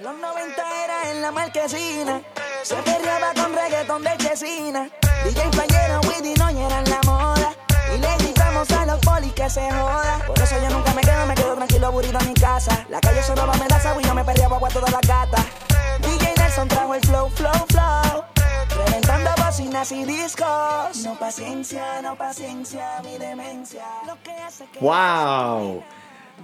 En los 90 era en la marquesina. Se perreaba con reggaetón de Chesina. DJ Playero, Widdy no eran la moda. Y le gritamos a los polis que se joda. Por eso yo nunca me quedo, me quedo tranquilo, aburrido en mi casa. La calle solo me da y yo me perreaba agua toda la gata. DJ Nelson trajo el flow, flow, flow. Reventando bocinas y discos. No paciencia, no paciencia, mi demencia. Lo que hace que. ¡Wow!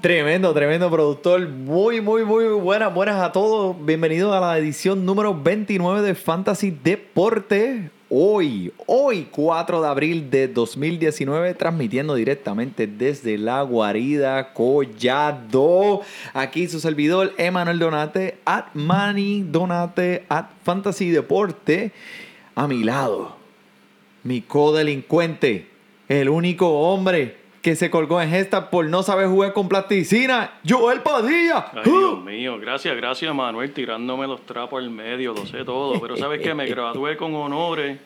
Tremendo, tremendo productor. Muy, muy, muy buenas, buenas a todos. Bienvenidos a la edición número 29 de Fantasy Deporte. Hoy, hoy 4 de abril de 2019, transmitiendo directamente desde la guarida Collado. Aquí su servidor Emanuel Donate, at Manny Donate, at Fantasy Deporte. A mi lado, mi codelincuente, el único hombre que se colgó en esta por no saber jugar con plasticina, Joel Padilla. Ay, Dios mío, gracias, gracias Manuel, tirándome los trapos al medio, lo sé todo, pero sabes que me gradué con honores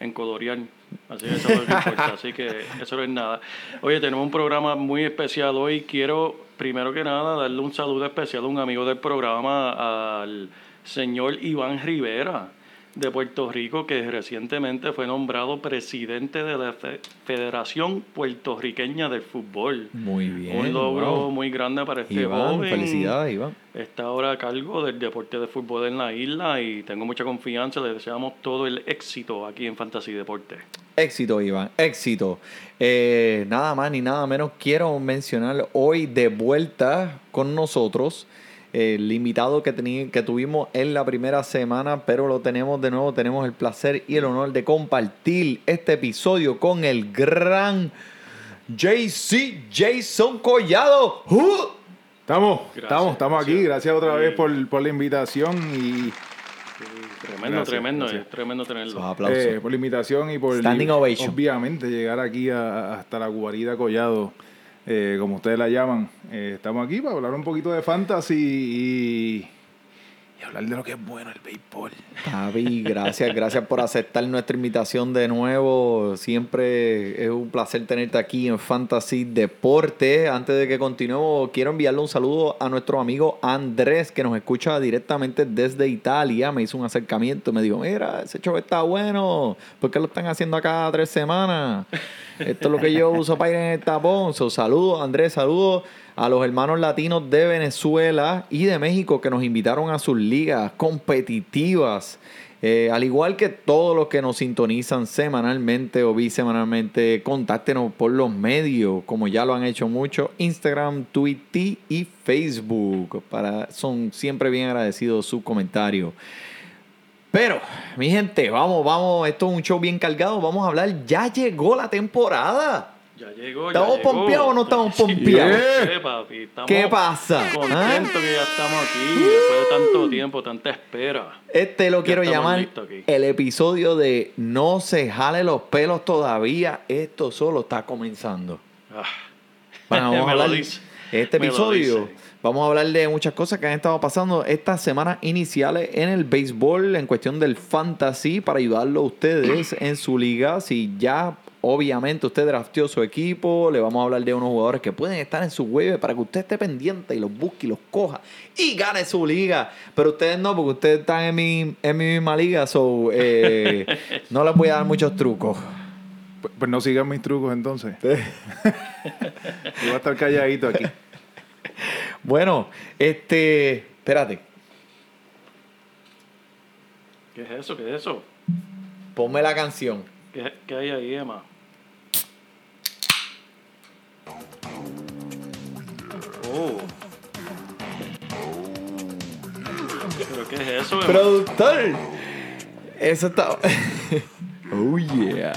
en Codorial, así que eso es lo que importa, así que eso no es nada. Oye, tenemos un programa muy especial hoy, quiero primero que nada darle un saludo especial a un amigo del programa, al señor Iván Rivera de Puerto Rico, que recientemente fue nombrado presidente de la Fe- Federación Puertorriqueña del Fútbol. Muy bien. Un logro wow. muy grande para este Iván, joven. felicidades, Iván. Está ahora a cargo del deporte de fútbol en la isla y tengo mucha confianza. Le deseamos todo el éxito aquí en Fantasy Deporte. Éxito, Iván, éxito. Eh, nada más ni nada menos quiero mencionar hoy de vuelta con nosotros el invitado que, teni- que tuvimos en la primera semana, pero lo tenemos de nuevo. Tenemos el placer y el honor de compartir este episodio con el gran JC Jason Collado. ¡Uh! Estamos, Gracias, estamos, estamos aquí. gracias. Otra Sí. vez por, por la invitación y Tremendo, Gracias, tremendo, gracias. tremendo tenerlo. Aplausos. eh, por la invitación y por Standing ovation. obviamente llegar aquí a- hasta la guarida Collado, eh, como ustedes la llaman. Eh, estamos aquí para hablar un poquito de fantasy y, hablar de lo que es bueno el béisbol. Javi, gracias, gracias por aceptar nuestra invitación de nuevo. Siempre es un placer tenerte aquí en Fantasy Deporte. Antes de que continuemos, quiero enviarle un saludo a nuestro amigo Andrés, que nos escucha directamente desde Italia. Me hizo un acercamiento, me dijo, mira, ese show está bueno. ¿Por qué lo están haciendo acá tres semanas? Esto es lo que yo uso para ir en el tapón. So, saludos, Andrés, saludos a los hermanos latinos de Venezuela y de México que nos invitaron a sus ligas competitivas. Eh, al igual que todos los que nos sintonizan semanalmente o bisemanalmente, contáctenos por los medios, como ya lo han hecho mucho, Instagram, Twitter y Facebook. Para, son siempre bien agradecidos sus comentarios. Pero, mi gente, vamos, vamos, esto es un show bien cargado, vamos a hablar, ya llegó la temporada. Ya llegó, ya ¿Estamos llegó. pompeados o no estamos pompeados? sí, papi, estamos ¿Qué pasa? Contentos que ya estamos aquí, después de tanto tiempo, tanta espera. Este lo Ya quiero llamar el episodio de No se jale los pelos todavía, esto solo está comenzando. Ah, Bueno, vamos a hablar este episodio. Vamos a hablar de muchas cosas que han estado pasando estas semanas iniciales en el béisbol, en cuestión del fantasy, para ayudarlo a ustedes en su liga. Si ya, obviamente, usted drafteó su equipo, le vamos a hablar de unos jugadores que pueden estar en su web para que usted esté pendiente y los busque y los coja y gane su liga. Pero ustedes no, porque ustedes están en mi, en mi misma liga, so eh, no les voy a dar muchos trucos. Pues, pues no sigan mis trucos entonces. Yo voy a estar calladito aquí. Bueno, este, espérate, ¿Qué es eso? ¿Qué es eso? ponme la canción. ¿Qué, qué hay ahí, Emma? Oh. ¿Pero qué es eso, Emma? Productor. Eso está. oh yeah.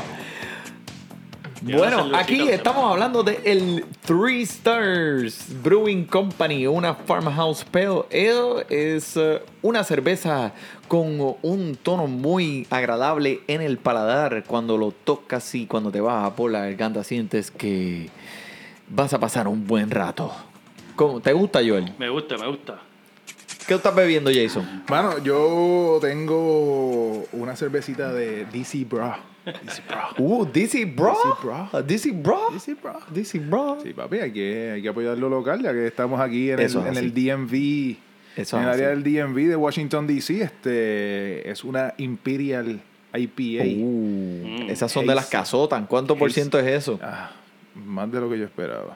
Bueno, aquí estamos hablando de el Three Stars Brewing Company, una Farmhouse Pale Ale. Es eh, una cerveza con un tono muy agradable en el paladar. Cuando lo tocas y cuando te baja por la garganta sientes que vas a pasar un buen rato. ¿Cómo? ¿Te gusta, Joel? Me gusta, me gusta. ¿Qué estás bebiendo, Jason? Mano, yo tengo una cervecita de DC Bra. DC Bra. Uh, DC Bro. DC Bro. DC Bra. DC Bro. Sí, papi, hay que, hay que apoyar lo local, ya que estamos aquí en, el, Eso en el DMV. Eso en el área del DMV de Washington, D.C. Este, es una Imperial IPA. Uh, Mm. esas son de las Haze. casotan. ¿Cuánto por ciento es eso? Ah, más de lo que yo esperaba.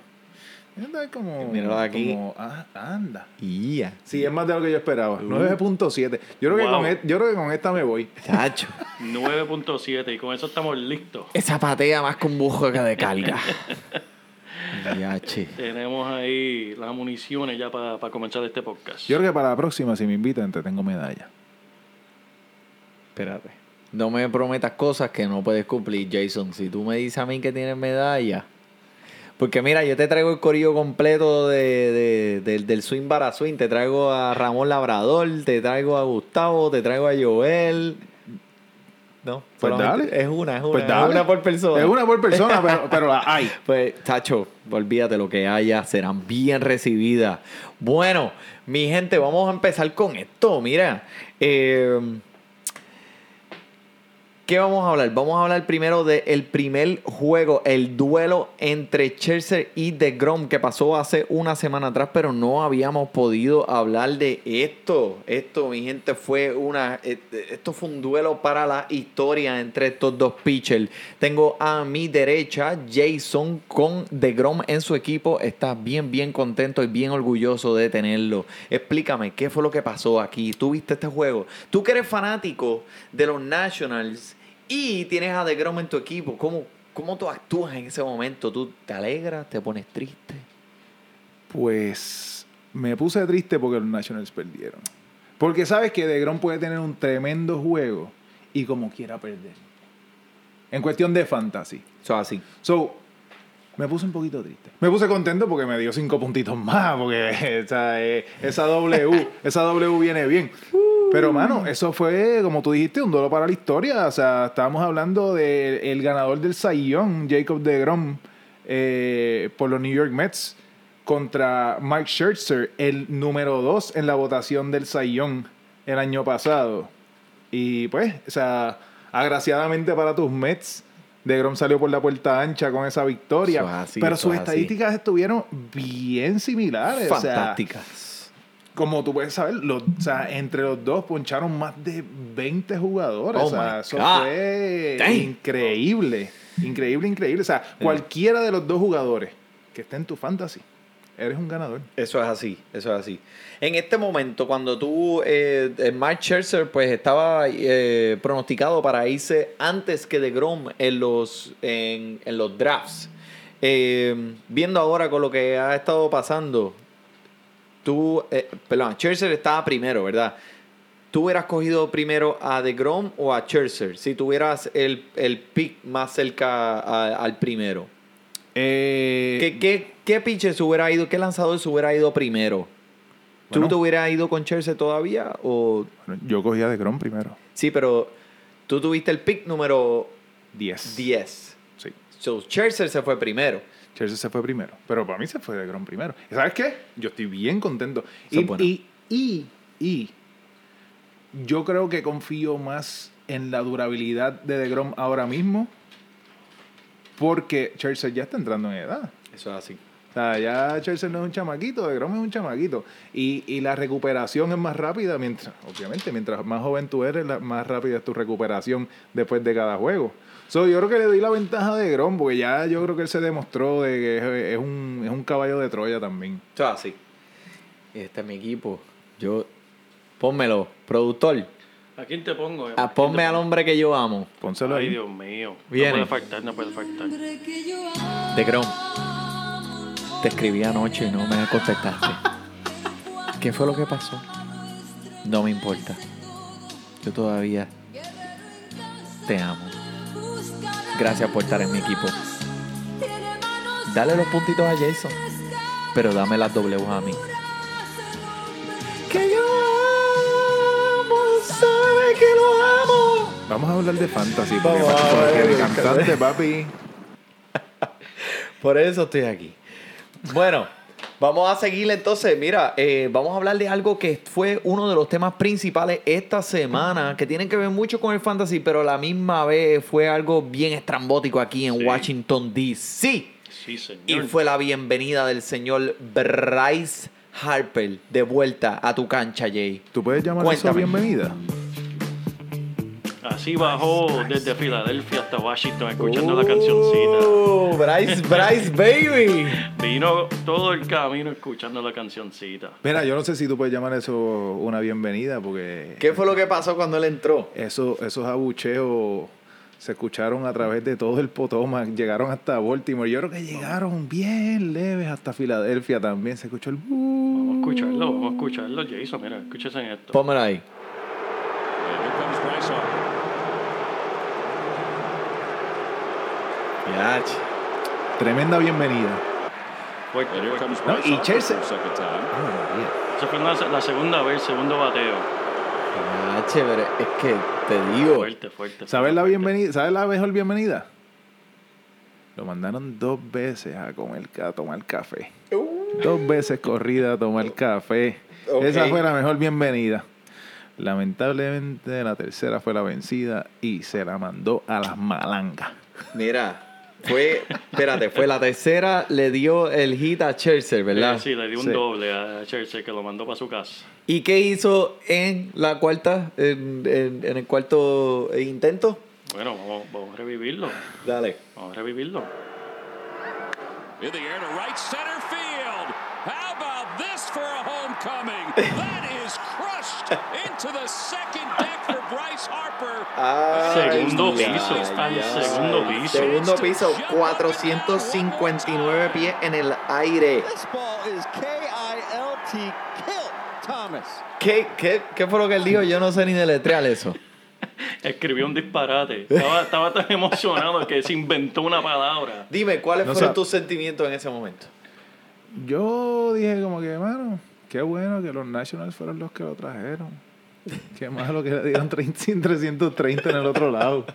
Anda como. Míralo aquí. como- ah, anda. Ya. Sí, es más de lo que yo esperaba. Uh. 9.7. Yo, creo que Wow. con e- yo creo que con esta me voy. Chacho. 9.7 y con eso estamos listos. Esa patea más con bujo que de carga. Tenemos ahí las municiones ya para comenzar este podcast. Yo creo que para la próxima, si me invitan, te tengo medalla. Espérate. No me prometas cosas que no puedes cumplir, Jason. Si tú me dices a mí que tienes medalla. Porque mira, yo te traigo el corillo completo de, de- del- del swing para swing. Te traigo a Ramón Labrador, te traigo a Gustavo, te traigo a Joel. No, Pues dale. Es una, es una. Pues es dale. una por persona. Es una por persona, pero, pero la hay. Pues, Tacho, olvídate lo que haya, serán bien recibidas. Bueno, mi gente, vamos a empezar con esto. Mira, eh, ¿qué vamos a hablar? Vamos a hablar primero del primer juego, el duelo entre Chelsea y The Grom que pasó hace una semana atrás, pero no habíamos podido hablar de esto. Esto, mi gente, fue una. eh, Esto fue un duelo para la historia entre estos dos pitchers. Tengo a mi derecha Jason con The Grom en su equipo. Está bien, bien contento y bien orgulloso de tenerlo. Explícame, ¿qué fue lo que pasó aquí? ¿Tú viste este juego? Tú que eres fanático de los Nationals y tienes a The Grom en tu equipo, ¿cómo, cómo tú actúas en ese momento? ¿Tú te alegras? ¿Te pones triste? Pues me puse triste porque los Nationals perdieron. Porque sabes que DeGrom puede tener un tremendo juego y como quiera perder. En cuestión de fantasy. Eso así. So, me puse un poquito triste. Me puse contento porque me dio cinco puntitos más, porque eh, esa W, esa W viene bien. Pero, mano, eso fue, como tú dijiste, un duelo para la historia. O sea, estábamos hablando del ganador del Young, Jacob DeGrom, eh, por los New York Mets, contra Mike Scherzer, el número dos en la votación del Young el año pasado. Y pues, o sea, agraciadamente para tus Mets, DeGrom salió por la puerta ancha con esa victoria. Eso es así, pero sus es así. estadísticas estuvieron bien similares. o sea, Fantásticas. como tú puedes saber, los, o sea, entre los dos poncharon más de 20 jugadores. Oh o sea, eso God. fue increíble. Increíble, increíble. O sea, cualquiera de los dos jugadores que esté en tu fantasy, eres un ganador. Eso es así, eso es así. En este momento, cuando tú, eh, eh, Mark Scherzer, pues estaba eh, pronosticado para irse antes que de Grom en los, en, en los drafts. Eh, viendo ahora con lo que ha estado pasando, tú, perdón, Scherzer estaba primero, ¿verdad? ¿Tú hubieras cogido primero a DeGrom o a Scherzer si tuvieras el, el pick más cerca al primero? Eh, ¿Qué, qué, qué pitcher se hubiera ido, qué lanzador se hubiera ido primero? ¿Tú Bueno. te hubieras ido con Chelsea todavía? O... yo cogía de Grom primero. Sí, pero tú tuviste el pick número 10. 10. Sí. So, Scherzer se fue primero. Chelsea se fue primero. Pero para mí se fue de Grom primero. ¿Y sabes qué? Yo estoy bien contento. Y, y, y, y yo creo que confío más en la durabilidad de DeGrom ahora mismo porque Chelsea ya está entrando en edad. Eso es así. O sea, ya Chelsea no es un chamaquito, DeGrom es un chamaquito. Y, y la recuperación es más rápida, mientras, obviamente, mientras más joven tú eres, la- más rápida es tu recuperación después de cada juego. So, yo creo que le doy la ventaja de DeGrom, porque ya yo creo que él se demostró de que es, es un, es un caballo de Troya también. Eso es así. Este es mi equipo. Yo... Pónmelo, productor. ¿A quién te pongo? ¿A te ponme al hombre que yo amo. Pónselo Ay, ahí. Dios mío. Viene. No puede faltar, no puede faltar. De Grom. Te escribí anoche y no me contestaste. ¿Qué fue lo que pasó? No me importa. Yo todavía te amo. Gracias por estar en mi equipo. Dale los puntitos a Jason. Pero dame las W a mí. Que yo que lo amo. Vamos a hablar de fantasy. Porque, Vamos a porque ver. de cantante, papi. Por eso estoy aquí. Bueno, vamos a seguir entonces. Mira, eh, vamos a hablar de algo que fue uno de los temas principales esta semana, que tiene que ver mucho con el fantasy, pero a la misma vez fue algo bien estrambótico aquí en Sí. Washington, D.C. Sí, Y señor. fue la bienvenida del señor Bryce Harper de vuelta a tu cancha, Jay. ¿Tú puedes llamar eso Cuéntame. bienvenida? Así bajó desde Filadelfia hasta Washington escuchando la cancioncita. Oh, Bryce, Bryce, baby. Vino todo el camino escuchando la cancioncita. Mira, yo no sé si tú puedes llamar eso una bienvenida porque ¿Qué fue lo que pasó cuando él entró? eso, esos abucheos se escucharon a través de todo el Potomac, llegaron hasta Baltimore. Yo creo que llegaron bien leves hasta Filadelfia también. Se escuchó el... Vamos a escucharlo, vamos a escucharlo, Jason. Mira, escúchese en esto. Pónmelo ahí. Yach. Tremenda bienvenida. No, y Chelsea... María. Esa fue la, la segunda vez, segundo bateo. Ah, chévere. Es que te digo. Fuerte, fuerte. ¿Sabes la bienvenida? ¿Sabes la mejor bienvenida? Lo mandaron dos veces a comer a tomar café. Dos veces corrida a tomar café. Esa fue la mejor bienvenida. Lamentablemente la tercera fue la vencida y se la mandó a las malangas. Mira, fue. Espérate, fue la tercera. Le dio el hit a Chelsea, ¿verdad? Eh, sí, le dio un Sí. doble a Chelsea que lo mandó para su casa. ¿Y qué hizo en la cuarta? En, en- en el cuarto intento. Bueno, vamos, vamos a revivirlo. Dale. Vamos a revivirlo. In the air to right center field. How about this for a homecoming? That is crushed into the second deck for Bryce Harper. Segundo Ay, piso, ay, segundo piso. Segundo piso, 459 pies en el aire. This ball is K-I-L-T, kill Thomas. ¿Qué, qué, qué fue lo que él dijo? Yo no sé ni deletrear eso. Escribió un disparate. Estaba, estaba tan emocionado que se inventó una palabra. Dime, ¿cuáles No fueron sab- tus sentimientos en ese momento? Yo dije como que, mano, qué bueno que los Nationals fueron los que lo trajeron. Qué malo que le dieron 30 330 en el otro lado.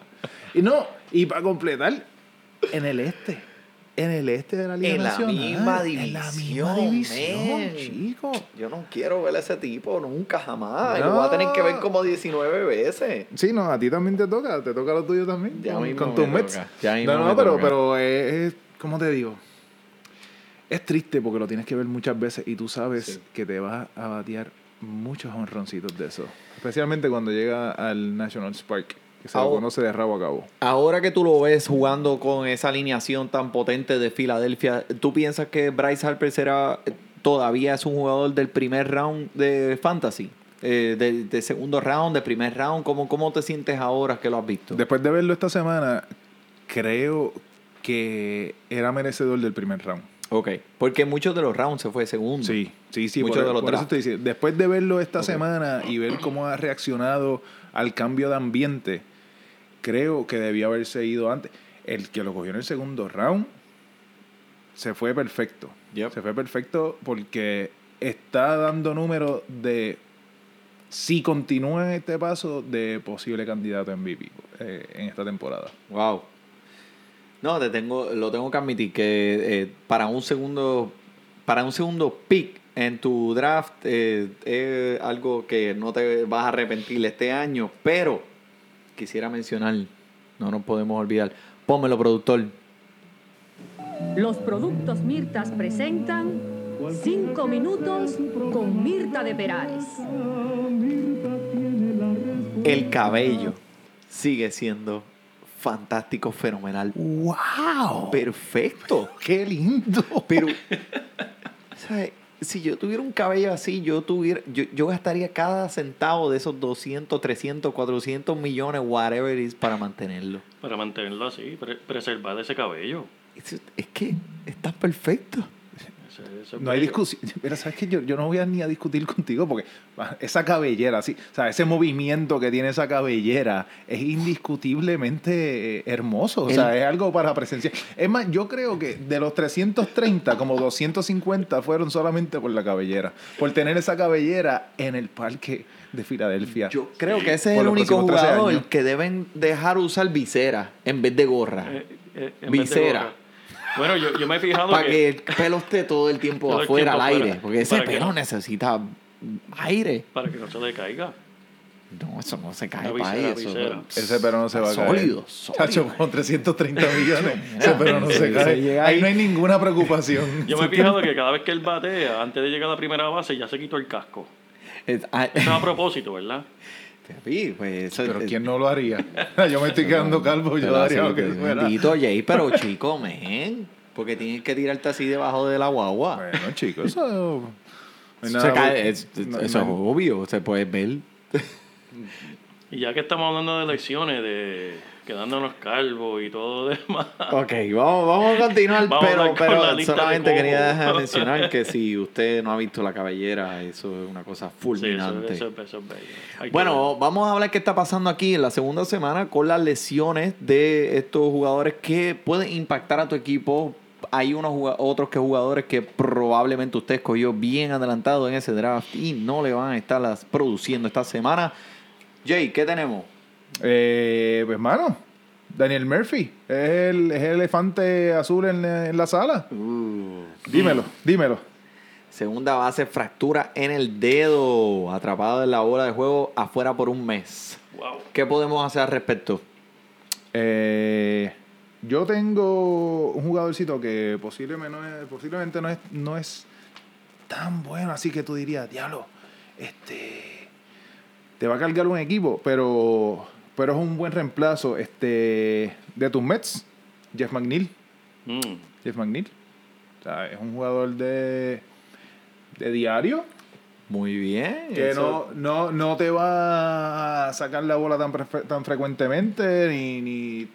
Y no, y para completar, en el este. En el este de la Liga En la misma En la misma división, división, chico. Yo no quiero ver a ese tipo nunca, jamás. No. Lo voy a tener que ver como 19 veces. Sí, no, a ti también te toca, te toca lo tuyo también. Ya con, con tus Mets. ya mismo no, me no, pero, toca. pero es, es- ¿cómo te digo? Es triste porque lo tienes que ver muchas veces y tú sabes Sí. que te vas a batear muchos honroncitos de eso. Especialmente cuando llega al National Spark, que se lo conoce de rabo a cabo. Ahora que tú lo ves jugando con esa alineación tan potente de Filadelfia, ¿tú piensas que Bryce Harper será todavía es un jugador del primer round de fantasy? Eh, de, de segundo round, de primer round, ¿cómo, ¿cómo te sientes ahora que lo has visto? Después de verlo esta semana, creo que era merecedor del primer round. Ok, porque muchos de los rounds se fue segundo. Sí, sí, sí. Muchos por, de los por eso. Después de verlo esta semana y ver cómo ha reaccionado al cambio de ambiente, creo que debía haberse ido antes. El que lo cogió en el segundo round se fue perfecto. Yep. Se fue perfecto porque está dando números de, si continúa en este paso, de posible candidato a MVP eh, en esta temporada. Wow. No, te tengo, lo tengo que admitir que eh, para un segundo, para un segundo pick en tu draft eh, es algo que no te vas a arrepentir este año, pero quisiera mencionar, no nos podemos olvidar, pónmelo productor. Los productos Mirtas presentan 5 minutos con Mirta de Perales. El cabello sigue siendo fantástico, fenomenal, ¡Wow! perfecto. ¡Qué lindo! Pero, ¿sabes? Si yo tuviera un cabello así, yo tuviera, yo, yo gastaría cada centavo de esos 200, 300, 400 millones, whatever it is, para mantenerlo. Para mantenerlo así, pre- preservar ese cabello. Es, es que está perfecto. Eso- No hay discusión. Pero sabes que yo, yo no voy a ni a discutir contigo porque esa cabellera, sí, o sea, ese movimiento que tiene esa cabellera es indiscutiblemente eh, hermoso. O sea, El- es algo para presenciar. Es más, yo creo que de los 330, como 250 fueron solamente por la cabellera. Por tener esa cabellera en el parque de Filadelfia. Yo creo que ese es el único próximos 13 jugador que deben dejar usar visera en vez de gorra. Eh, eh, en vez de Visera. gorra. Bueno, yo, yo me he fijado Para que, que el pelo esté todo el tiempo Todo el afuera, tiempo al aire. afuera. Porque ese pelo no- necesita aire. para que no se le caiga. No, eso no se cae para Eso. Ese pero no se va a caer. Sólido, sólido. Chacho, con 330 millones. Ese pero no se cae. Ahí no hay ninguna preocupación. Yo me he fijado que cada vez que él batea, antes de llegar a la primera base, ya se quitó el casco. Es- ah, Eso es a propósito, ¿verdad? Papi, pues, Pero ¿quién no lo haría? Yo me estoy quedando calvo, yo pero haría lo que pues, fuera. Bendito Jay, pero chico, men. Porque tienes que tirarte así debajo de la guagua. Bueno, chicos, eso... no se cae, es- no- eso es obvio, se puede ver. Y ya que estamos hablando de elecciones, de quedándonos calvos y todo demás. Ok, vamos, vamos a continuar, Vamos pero, de solamente quería dejar mencionar que si usted no ha visto la cabellera, eso es una cosa Sí, eso, fulminante. eso, eso es bello. Bueno, vamos a hablar qué está pasando aquí en la segunda semana con las lesiones de estos jugadores que pueden impactar a tu equipo. Hay unos otros que jugadores que probablemente usted escogió bien adelantado en ese draft y no le van a estar las produciendo esta semana. Jay, ¿qué tenemos? Eh, pues, mano, Daniel Murphy es el, es el elefante azul en, en la sala. Dímelo, dímelo. Segunda base, fractura en el dedo, atrapado en la bola de juego afuera por un mes. Wow. ¿Qué podemos hacer al respecto? Eh, yo tengo un jugadorcito que posiblemente no es, posiblemente no es, no es tan bueno, así que tú dirías, diablo, este te va a cargar un equipo, pero, pero es un buen reemplazo este, de tus Mets, Jeff McNeil. Mm. Jeff McNeil. O sea, es un jugador de, de diario Muy bien. que eso- no, no, no te va a sacar la bola tan, tan frecuentemente ni, ni,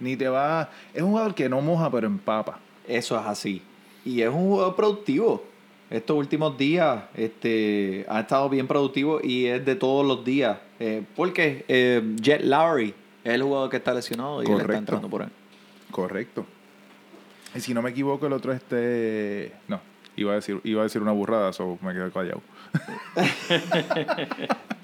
ni te va... Es un jugador que no moja pero empapa. Eso es así. Y es un jugador productivo. Estos últimos días este, ha estado bien productivo y es de todos los días. Eh, porque eh, Jet Lowry es el jugador que está lesionado y él está entrando por ahí. Correcto. Y si no me equivoco, el otro este... No, iba a decir, iba a decir una burrada, so me quedé callado.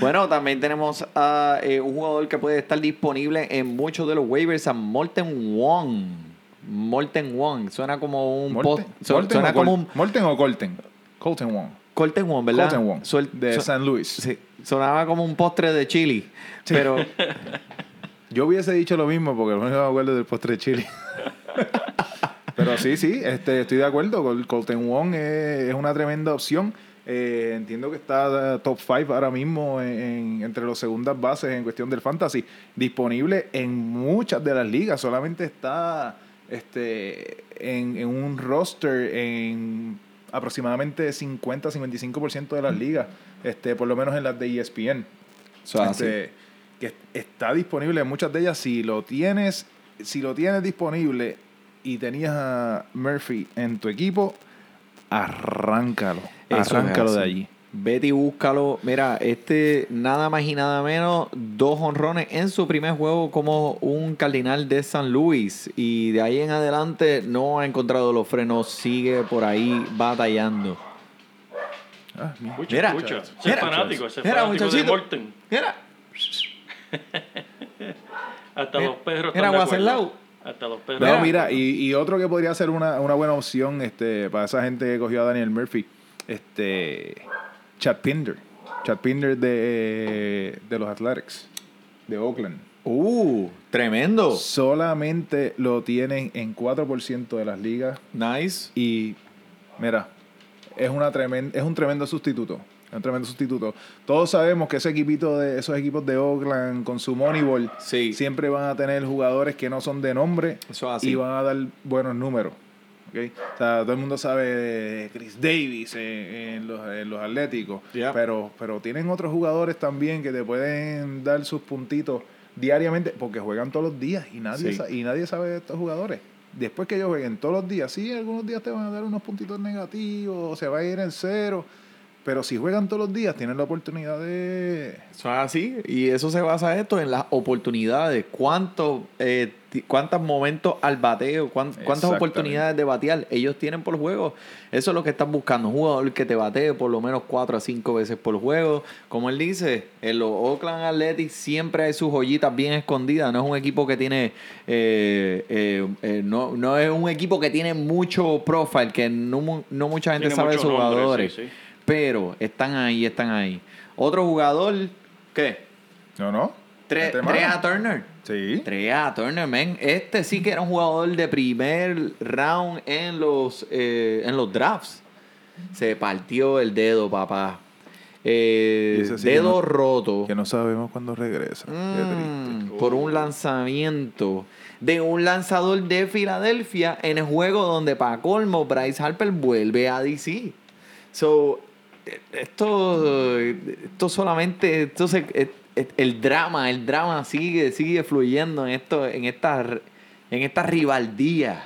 Bueno, también tenemos a eh, un jugador que puede estar disponible en muchos de los waivers, a Molten Wong. Molten Wong, suena como un Molten, post- Molten suena o como Col- un Molten o Colten. Colten Wong. Colten Wong, ¿verdad? Colten Wong. Suel- de su- San Luis. sí, sonaba como un postre de chili, pero Yo hubiese dicho lo mismo porque lo único que me acuerdo es del postre de chile. Pero sí, sí, este, estoy de acuerdo. Col- Colton Wong es, es una tremenda opción. Eh, entiendo que está eh, top 5 ahora mismo en- en- entre los segundas bases en cuestión del fantasy. Disponible en muchas de las ligas. Solamente está este, en, en un roster en aproximadamente 50-55% de las ligas. Este, por lo menos en las de E ESPN. Así. Este, que está disponible en muchas de ellas. Si lo tienes, si lo tienes disponible y tenías a Murphy en tu equipo, arráncalo. Eso arráncalo de allí. Vete y búscalo. Mira, este nada más y nada menos, dos honrones en su primer juego como un cardinal de San Luis. Y de ahí en adelante no ha encontrado los frenos, sigue por ahí batallando. Ah, mira. Escucha, Mira, escucha. Ese mira, es fanático, ese es mira, fanático de muchachito. Morten. Mira, Hasta Mira, los perros mira, acuerdo. Hasta los perros. No, mira, y, y otro que podría ser una, una buena opción este, para esa gente que cogió a Daniel Murphy, este, Chad Pinder. Chad Pinder de, de los Athletics, de Oakland. uh, tremendo. Solamente lo tienen en 4% de las ligas Nice. Y mira, es, una tremen- es un tremendo sustituto. Es un tremendo sustituto. Todos sabemos que ese equipito de, esos equipos de Oakland con su Moneyball Sí. siempre van a tener jugadores que no son de nombre Eso es así. y van a dar buenos números. ¿Ok? O sea, todo el mundo sabe de Chris Davis en, en los, en los Atléticos, Yeah. pero, pero tienen otros jugadores también que te pueden dar sus puntitos diariamente porque juegan todos los días y nadie, Sí. y nadie sabe de estos jugadores. después que ellos jueguen todos los días, sí, algunos días te van a dar unos puntitos negativos, o se va a ir en cero, pero si juegan todos los días, tienen la oportunidad de... Eso es así. Y eso se basa esto en las oportunidades. ¿Cuántos eh, cuántos momentos al bateo? cuán- ¿Cuántas oportunidades de batear ellos tienen por juego? Eso es lo que están buscando. Un jugador que te batee por lo menos cuatro a cinco veces por juego. Como él dice, en los Oakland Athletics siempre hay sus joyitas bien escondidas. No es un equipo que tiene... eh, eh, eh, no, no es un equipo que tiene mucho profile, que no, no mucha gente Tiene sabe de sus jugadores. sí, sí. Pero están ahí, están ahí. Otro jugador, ¿qué? No, no. Tre-. Trea Turner. Sí. Trea Turner, man. Este sí que era un jugador de primer round en los, eh, en los drafts. Se partió el dedo, papá. Eh, que dedo no- roto. Que no sabemos cuándo regresa. Qué Mm, triste. por un lanzamiento de un lanzador de Filadelfia en el juego donde para colmo Bryce Harper vuelve a DC. So, esto, esto solamente, esto se- el drama, el drama sigue, sigue fluyendo en esto, en esta, en esta rivaldía.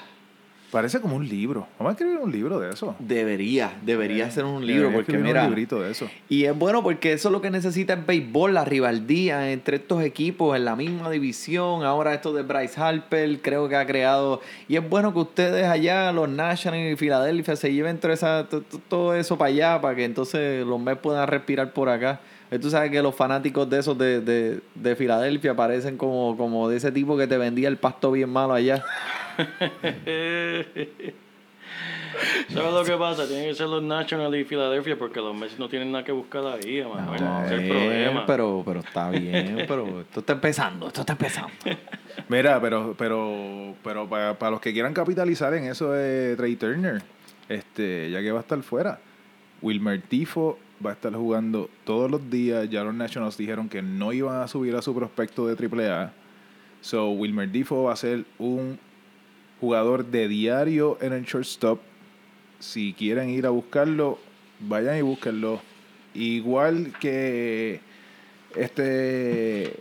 Parece como un libro. Vamos a escribir un libro de eso. Debería, debería ser un libro porque mira, un librito de eso. y es bueno porque eso es lo que necesita el béisbol, la rivaldía entre estos equipos en la misma división. Ahora esto de Bryce Harper creo que ha creado... Y es bueno que ustedes allá, los Nationals y Filadelfia, se lleven todo, esa, todo eso para allá para que entonces los Mets puedan respirar por acá. Eh, Tú sabes que los fanáticos de esos de, de, de Filadelfia parecen como, como de ese tipo que te vendía el pasto bien malo allá. ¿Sabes lo que pasa? Tienen que ser los Nationals y Filadelfia porque los Messi no tienen nada que buscar ahí, Manuel. Ese es el Eh, problema. pero, pero está bien, pero esto está empezando, esto está empezando. Mira, pero, pero, pero para, para los que quieran capitalizar en eso de Trey Turner, este, ya que va a estar fuera, Wilmer Tifo va a estar jugando todos los días. Ya los Nationals dijeron que no iban a subir a su prospecto de AAA. So, Wilmer Tifo va a ser un jugador de diario en el shortstop. Si quieren ir a buscarlo, vayan y búsquenlo. Igual que este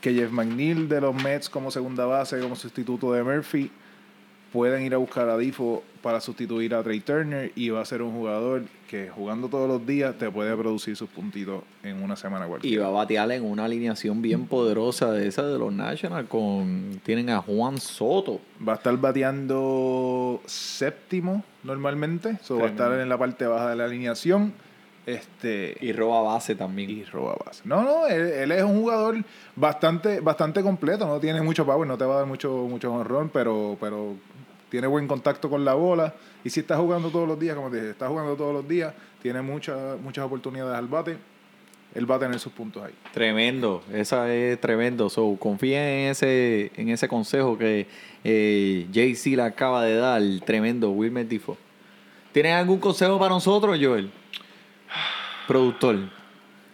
que Jeff McNeil de los Mets como segunda base, como sustituto de Murphy, pueden ir a buscar a Difo para sustituir a Trey Turner y va a ser un jugador que jugando todos los días te puede producir sus puntitos en una semana Y cualquiera. va a batear en una alineación bien poderosa de esa de los Nationals. Con, tienen a Juan Soto. Va a estar bateando séptimo normalmente, so va a estar en la parte baja de la alineación. Este, Y roba base también. y roba base. No, no, él, él es un jugador bastante, bastante completo, no tiene mucho power, no te va a dar mucho, mucho honrón, pero, pero tiene buen contacto con la bola. Y si está jugando todos los días, como te dije, está jugando todos los días, tiene muchas muchas oportunidades al bate, él va a tener sus puntos ahí. Tremendo, esa es tremendo. So, confía en ese, en ese consejo que eh, JC le acaba de dar, tremendo Wilmer Tifo. ¿Tienes algún consejo para nosotros, Joel? Productor.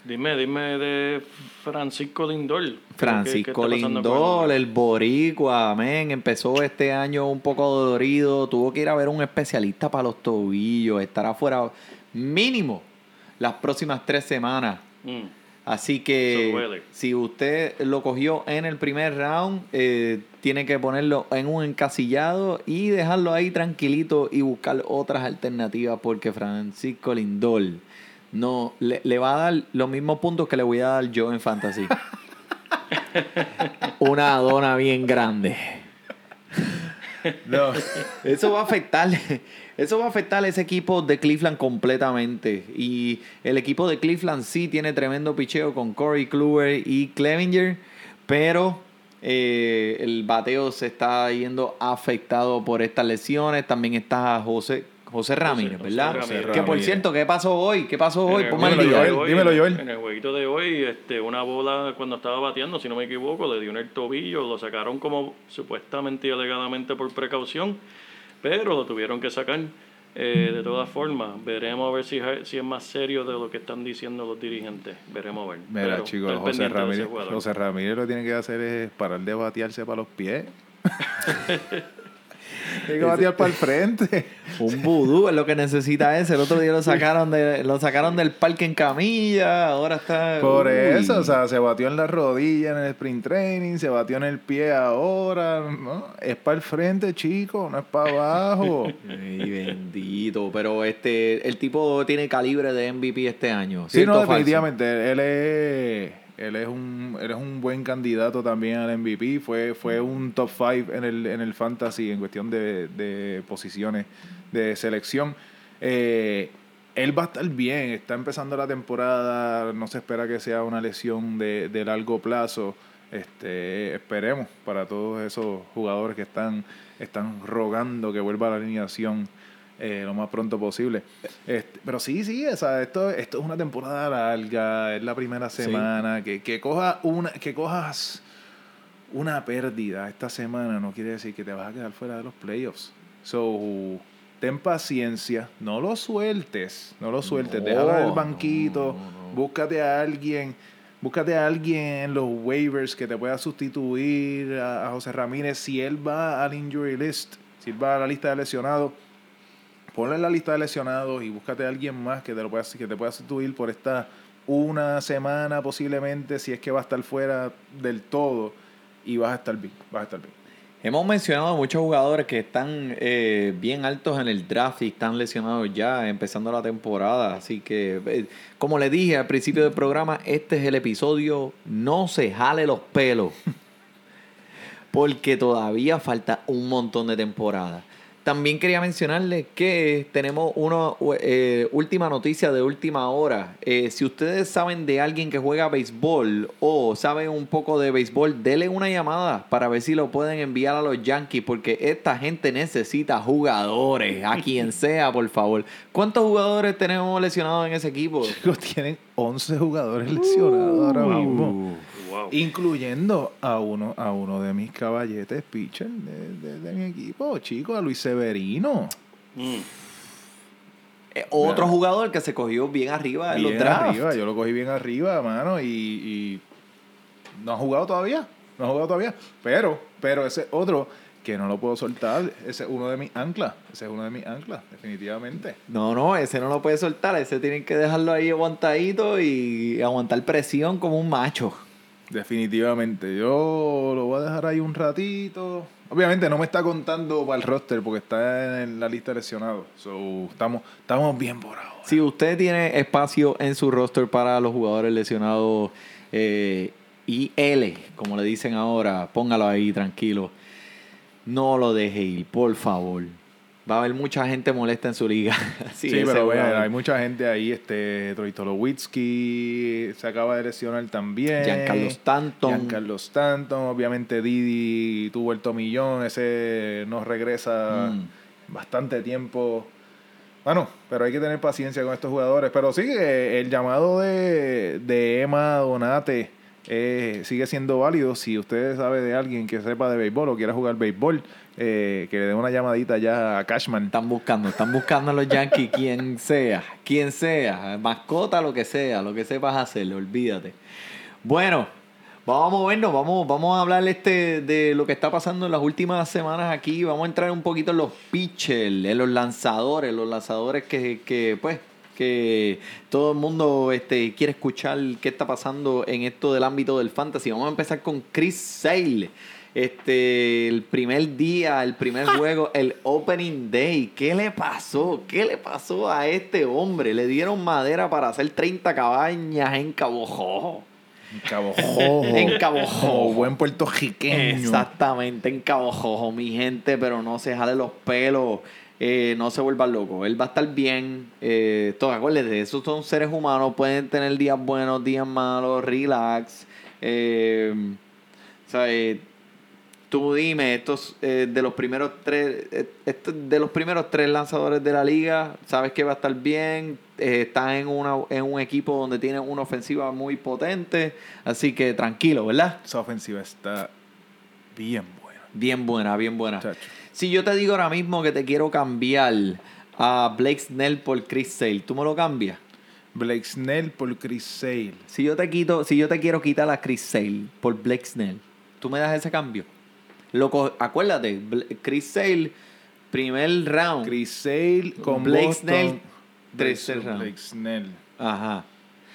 Dime, dime de Francisco Lindor. ¿Qué- qué Francisco está pasando Lindor, el boricua, amén. Empezó este año un poco dolorido. Tuvo que ir a ver un especialista para los tobillos. Estará fuera mínimo las próximas tres semanas. Mm. Así que si usted lo cogió en el primer round, eh, tiene que ponerlo en un encasillado y dejarlo ahí tranquilito y buscar otras alternativas porque Francisco Lindor no le, le va a dar los mismos puntos que le voy a dar yo en Fantasy. Una dona bien grande. No. Eso va a afectar, eso va a afectar a ese equipo de Cleveland completamente. Y el equipo de Cleveland sí tiene tremendo picheo con Corey Kluber y Clevinger, pero eh, el bateo se está yendo afectado por estas lesiones. También está José, José Ramírez, José ¿verdad? Ramírez. Que por cierto, ¿qué pasó hoy? ¿Qué pasó hoy? El Ponme Dímelo, día. de dímelo, Joel. En el jueguito de hoy, este, una bola cuando estaba bateando, si no me equivoco, le dio en el tobillo, lo sacaron como supuestamente y alegadamente por precaución, pero lo tuvieron que sacar. Eh, de todas formas, veremos a ver si, si es más serio de lo que están diciendo los dirigentes. Veremos a ver. Mira, Pero chicos, José Ramírez. José Ramírez lo que tiene que hacer es parar de batearse para los pies. Tiene que batear para el frente. Un vudú es lo que necesita ese. El otro día lo sacaron de, lo sacaron del parque en camilla. Ahora está. Por Uy. eso, o sea, se batió en la rodilla en el sprint training, se batió en el pie ahora, ¿no? Es para el frente, chico, no es para abajo. Ay, bendito. Pero este, el tipo tiene calibre de MVP este año. Sí, ¿cierto no, falso? definitivamente. Él es, él es un, él es un buen candidato también al MVP. Fue, fue un top 5 en el, en el fantasy en cuestión de, de posiciones de selección. Eh, él va a estar bien, está empezando la temporada, no se espera que sea una lesión de, de largo plazo. Este, esperemos para todos esos jugadores que están, están rogando que vuelva a la alineación eh, lo más pronto posible. Este, pero sí, sí, o sea, esto, esto es una temporada larga, es la primera semana, que, que, coja una, que cojas una pérdida esta semana no quiere decir que te vas a quedar fuera de los playoffs. So, ten paciencia, no lo sueltes, no lo sueltes, No, déjalo en el banquito, no, no. búscate a alguien, búscate a alguien en los waivers que te pueda sustituir a, a José Ramírez si él va al injury list, si él va a la lista de lesionados ponle en la lista de lesionados y búscate a alguien más que te, lo pueda, que te pueda sustituir por esta una semana posiblemente, si es que va a estar fuera del todo y vas a estar bien, vas a estar bien. Hemos mencionado muchos jugadores que están eh, bien altos en el draft y están lesionados ya empezando la temporada. Así que, eh, como le dije al principio del programa, este es el episodio No se jale los pelos. Porque todavía falta un montón de temporada. También quería mencionarles que tenemos una eh, última noticia de última hora. Eh, si ustedes saben de alguien que juega béisbol o saben un poco de béisbol, denle una llamada para ver si lo pueden enviar a los Yankees porque esta gente necesita jugadores, a quien sea, por favor. ¿Cuántos jugadores tenemos lesionados en ese equipo? Chicos, tienen 11 jugadores lesionados ahora mismo. Wow. Incluyendo a uno, a uno de mis caballetes pitcher de, de- de mi equipo, chicos, a Luis Severino. Mm. Eh, otro jugador que se cogió bien arriba en los Bien drafts. arriba, yo lo cogí bien arriba, mano, y, y no ha jugado todavía, no ha jugado todavía, pero, pero ese otro que no lo puedo soltar, ese es uno de mis anclas, ese es uno de mis anclas, definitivamente. No, no, ese no lo puede soltar, ese tienen que dejarlo ahí aguantadito y aguantar presión como un macho. Definitivamente, yo lo voy a dejar ahí un ratito. Obviamente no me está contando para el roster porque está en la lista de lesionados. So, estamos, estamos bien por ahora. Si usted tiene espacio en su roster para los jugadores lesionados eh, IL, como le dicen ahora, póngalo ahí tranquilo. No lo deje ir, por favor. Va a haber mucha gente molesta en su liga. Sí, ese pero bueno, hay mucha gente ahí, este Troitolowitzki se acaba de lesionar también. Giancarlo Stanton. Giancarlo Stanton, obviamente Didi tuvo el tomillón, ese nos regresa Mm. bastante tiempo. Bueno, pero hay que tener paciencia con estos jugadores. Pero sí, eh, el llamado de, de Emma Donate eh, sigue siendo válido. Si usted sabe de alguien que sepa de béisbol o quiera jugar béisbol, eh, que le dé una llamadita ya a Cashman. Están buscando, están buscando a los Yankees quien sea, quien sea, mascota, lo que sea, lo que sepas hacer, olvídate. Bueno, vamos a movernos, vamos, vamos a hablar este de lo que está pasando en las últimas semanas aquí. Vamos a entrar un poquito en los pitchers, en los lanzadores, los lanzadores que, que pues, que todo el mundo este, quiere escuchar qué está pasando en esto del ámbito del fantasy. Vamos a empezar con Chris Sale. Este, el primer día, el primer juego, el opening day. ¿Qué le pasó? ¿Qué le pasó a este hombre? Le dieron madera para hacer 30 cabañas en Cabo Jojo. En Cabo Jojo. En Cabo Jojo. Como buen puertorriqueño. Exactamente, en Cabo Jojo, mi gente, pero no se jale los pelos, eh, no se vuelvan locos. Él va a estar bien. Eh, acuérdense, esos son seres humanos, pueden tener días buenos, días malos, relax. Eh, sea, eh, tú dime, estos eh, de los primeros tres, estos de los primeros tres lanzadores de la liga, sabes que va a estar bien, está en una, en un equipo donde tiene una ofensiva muy potente, así que tranquilo, ¿verdad? Esa ofensiva está bien buena. Bien buena, bien buena. Chacho. Si yo te digo ahora mismo que te quiero cambiar a Blake Snell por Chris Sale, ¿tú me lo cambias? Blake Snell por Chris Sale. Si yo te quito, si yo te quiero quitar a Chris Sale por Blake Snell, ¿tú me das ese cambio? Loco, acuérdate, Chris Sale Primer round. Chris Sale con Blake Boston Snell, tercer round. Blake Snell. Ajá.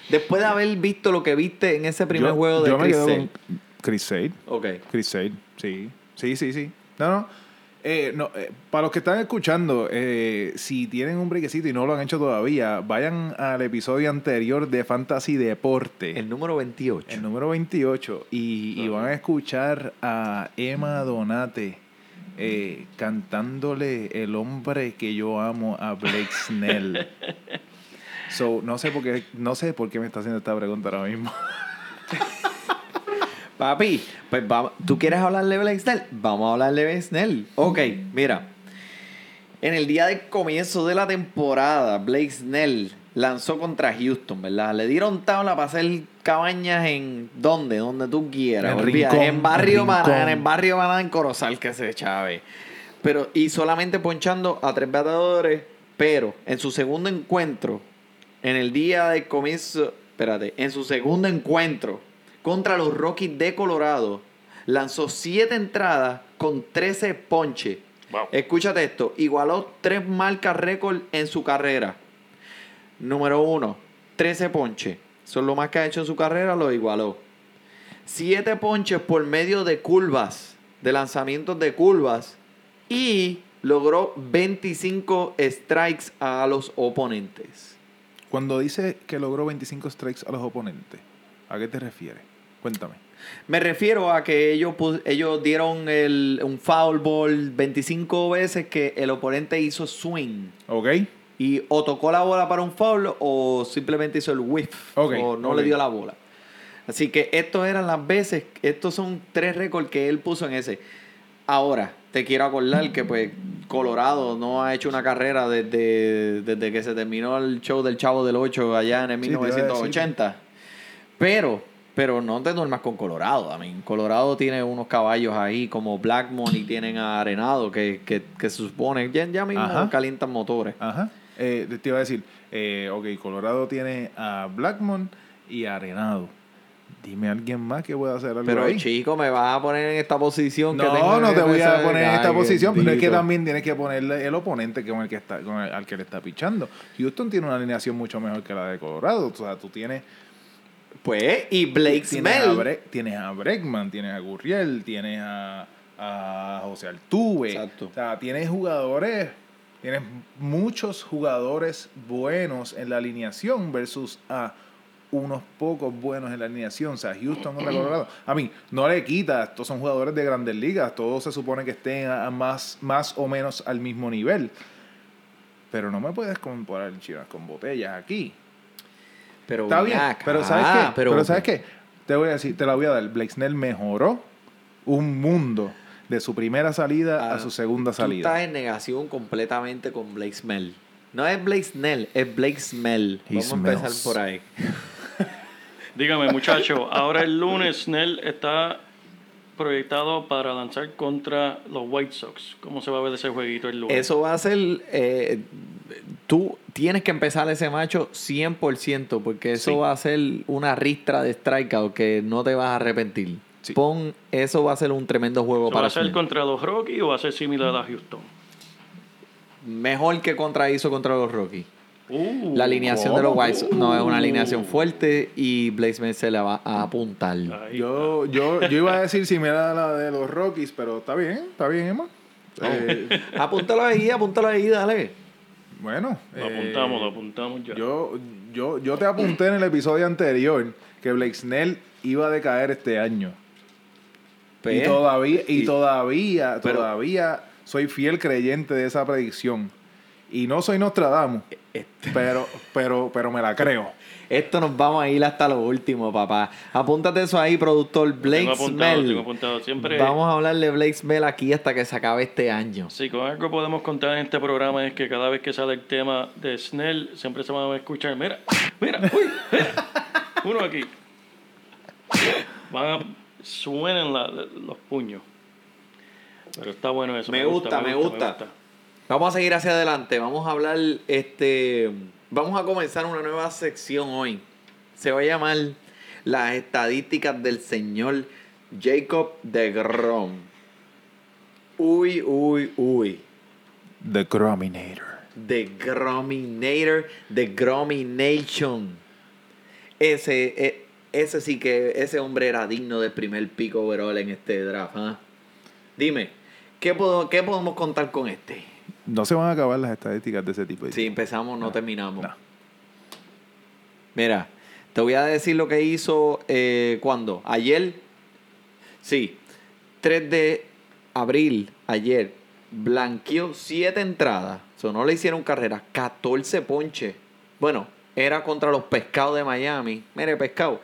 Después de haber visto lo que viste en ese primer Yo- juego de yo me Chris quedo Sale. con Chris Sale. Ok. Chris Sale, sí. Sí, sí, sí. No, no. Eh, no, eh, para los que están escuchando, eh, si tienen un brequecito y no lo han hecho todavía, vayan al episodio anterior de Fantasy Deporte, El número 28. el número 28, y, y van a escuchar a Emma Donate eh, cantándole El hombre que yo amo a Blake Snell. So, no sé por qué, no sé por qué me está haciendo esta pregunta ahora mismo. Papi, pues vamos, ¿tú quieres hablarle de Blake Snell? Vamos a hablarle de Blake Snell. Ok, mira. En el día de comienzo de la temporada, Blake Snell lanzó contra Houston, ¿verdad? Le dieron tabla para hacer cabañas en donde, donde tú quieras. En olvida, Rincón, en Barrio Rincón. en Barrio Maná, en Corozal, que se chave. Pero, y solamente ponchando a tres bateadores, pero en su segundo encuentro, en el día de comienzo, espérate, en su segundo encuentro contra los Rockies de Colorado, lanzó siete entradas con 13 ponches. Wow. Escúchate esto, igualó tres marcas récord en su carrera. Número uno, 13 ponches. Son lo más que ha hecho en su carrera, lo igualó. Siete ponches por medio de curvas, de lanzamientos de curvas. Y logró 25 strikes a los oponentes. Cuando dice que logró 25 strikes a los oponentes, ¿a qué te refieres? Cuéntame. Me refiero a que ellos, ellos dieron el, un foul ball 25 veces que el oponente hizo swing. ¿Ok? Y o tocó la bola para un foul o simplemente hizo el whiff. Ok, o no le dio la bola. Así que estos eran las veces, estos son tres récords que él puso en ese. Ahora, te quiero acordar que pues Colorado no ha hecho una carrera desde, desde que se terminó el show del Chavo del 8 allá en el Sí, te iba a decir. 1980. Pero, pero no te duermas con Colorado. I mean, Colorado tiene unos caballos ahí como Blackmon y tienen a Arenado que, que, que se supone, ya, ya mismo Ajá. calientan motores. Ajá. Eh, te iba a decir, eh, ok, Colorado tiene a Blackmon y a Arenado. Dime a alguien más que pueda hacer algo Pero ahí. chico, me vas a poner en esta posición. que tengo No, no que te voy a poner en esta posición, pero es que también tienes que ponerle el oponente con el que está, con el- al que le está pichando. Houston tiene una alineación mucho mejor que la de Colorado. O sea, tú tienes, Pues, y Blake tienes, a, Snell. Bre- tienes a Bregman, tienes a Gurriel, tienes a, a José Altuve. Exacto. O sea, tienes jugadores, tienes muchos jugadores buenos en la alineación versus a unos pocos buenos en la alineación. O sea, Houston contra Colorado. A mí, no le quita, estos son jugadores de grandes ligas. Todos se supone que estén a, a más, más o menos al mismo nivel. Pero no me puedes comparar chivas con botellas aquí. Pero Está bien, acá, pero ¿sabes qué? pero- Pero, ¿sabes qué? Te voy a decir, te la voy a dar. Blake Snell mejoró un mundo de su primera salida Ah, a su segunda Tú estás salida. en negación completamente con Blake Snell. No es Blake Snell, es Blake Smell. He Vamos a empezar por ahí. Dígame, muchacho, ahora el lunes Snell está proyectado para lanzar contra los White Sox. ¿Cómo se va a ver ese jueguito el lunes? Eso va a ser. eh, tú tienes que empezar ese macho 100%, porque eso Sí. va a ser una ristra de strikeout que no te vas a arrepentir. Sí. Pon, eso va a ser un tremendo juego ¿Eso ¿Va para a ser contra los Rockies o va a ser similar a Houston? Mejor que contra hizo contra los Rockies. Uh, La alineación de los. White Sox no es una alineación fuerte y Blake Smith se la va a apuntar. Yo, yo, yo iba a decir si me era la de los Rockies, pero está bien, está bien, Emma. Eh, Apúntalo ahí, apúntalo ahí, dale. bueno. Lo eh, apuntamos, lo apuntamos ya. Yo, yo, yo te apunté en el episodio anterior que Blake Snell iba a decaer este año. Y Pues, todavía, y y- todavía, pero- todavía soy fiel creyente de esa predicción. Y no soy Nostradamus, Este- pero, pero, pero me la creo. Esto nos vamos a ir hasta lo último, papá. Apúntate eso ahí, productor Blake tengo apuntado, Smell. tengo apuntado. Siempre, Vamos a hablar de Blake Smell aquí hasta que se acabe este año. Si con algo podemos contar en este programa es que cada vez que sale el tema de Snell, siempre se van a escuchar, mira, mira, uy, mira, uno aquí. Van a, suenen la- los puños. Pero está bueno eso. Me gusta, me gusta. Vamos a seguir hacia adelante. Vamos a hablar, este, vamos a comenzar una nueva sección hoy. Se va a llamar las estadísticas del señor Jacob de Grom. Uy, uy, uy. The Grominator. The Grominator, The Gromination. Ese, e- ese sí que, ese hombre era digno del primer pick overall en este draft. ¿ah? Dime, ¿qué, puedo, ¿qué podemos contar con este? No se van a acabar las estadísticas de ese tipo. de Si empezamos, no, terminamos. no. Mira, te voy a decir lo que hizo eh, cuando. Ayer, sí, 3 de abril, ayer, blanqueó 7 entradas. O sea, no le hicieron carrera, 14 ponches. Bueno, era contra los pescados de Miami. Mire, pescado.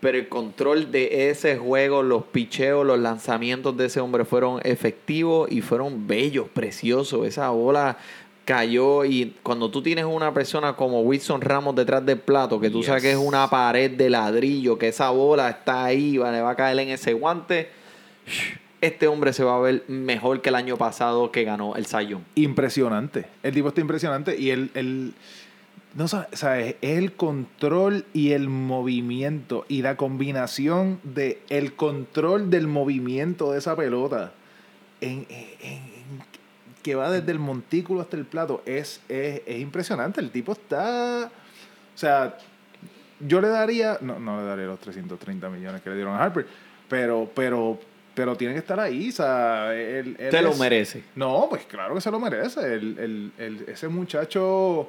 Pero el control de ese juego, los picheos, los lanzamientos de ese hombre fueron efectivos y fueron bellos, preciosos. Esa bola cayó y cuando tú tienes una persona como Wilson Ramos detrás del plato, que tú sabes que es una pared de ladrillo, que esa bola está ahí, va- le va a caer en ese guante, este hombre se va a ver mejor que el año pasado que ganó el Sayón. Impresionante. El tipo está impresionante y el, el no sa- sabes, es el control y el movimiento y la combinación de el control del movimiento de esa pelota en, en- en- que va desde el montículo hasta el plato es, es, es impresionante. El tipo está, o sea, yo le daría, no, no le daría los 330 millones que le dieron a Harper, pero, pero, pero tiene que estar ahí, o sea, él- él Te lo merece. no, pues claro que se lo merece. El, el- el- ese muchacho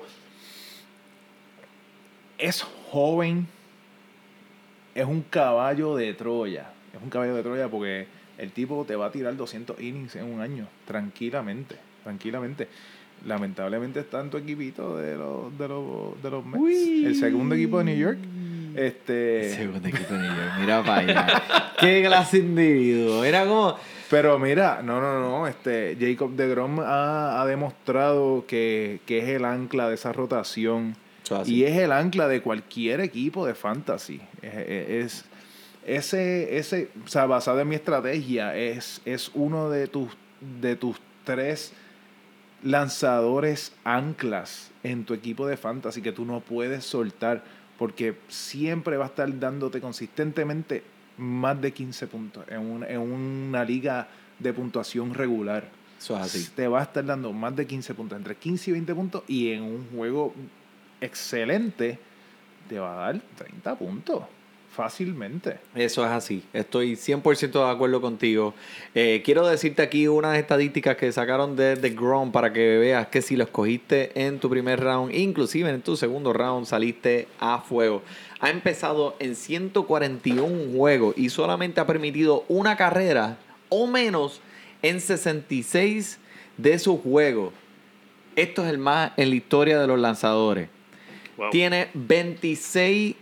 es joven, es un caballo de Troya. Es un caballo de Troya porque el tipo te va a tirar 200 innings en un año, tranquilamente, tranquilamente. Lamentablemente está en tu equipito de los, de los, de los Mets, el segundo equipo de New York. Este, Segundo equipo de New York, mira para allá. Qué clase de individuo. Era como... Pero mira, no, no, no, este Jacob de Grom ha, ha demostrado que, que es el ancla de esa rotación así. y es el ancla de cualquier equipo de fantasy. Es, es- ese, ese, o sea, basado en mi estrategia, es, es uno de tus, de tus tres lanzadores anclas en tu equipo de fantasy que tú no puedes soltar porque siempre va a estar dándote consistentemente más de 15 puntos en una, en una liga de puntuación regular. Eso es así. Te va a estar dando más de 15 puntos, entre 15 y 20 puntos y en un juego excelente te va a dar 30 puntos fácilmente. Eso es así. Estoy 100% de acuerdo contigo. Eh, quiero decirte aquí unas estadísticas que sacaron de The Ground para que veas que si lo escogiste en tu primer round, inclusive en tu segundo round, saliste a fuego. Ha empezado en 141 juegos y solamente ha permitido una carrera o menos en 66 de sus juegos. Esto es el más en la historia de los lanzadores. Wow. Tiene 26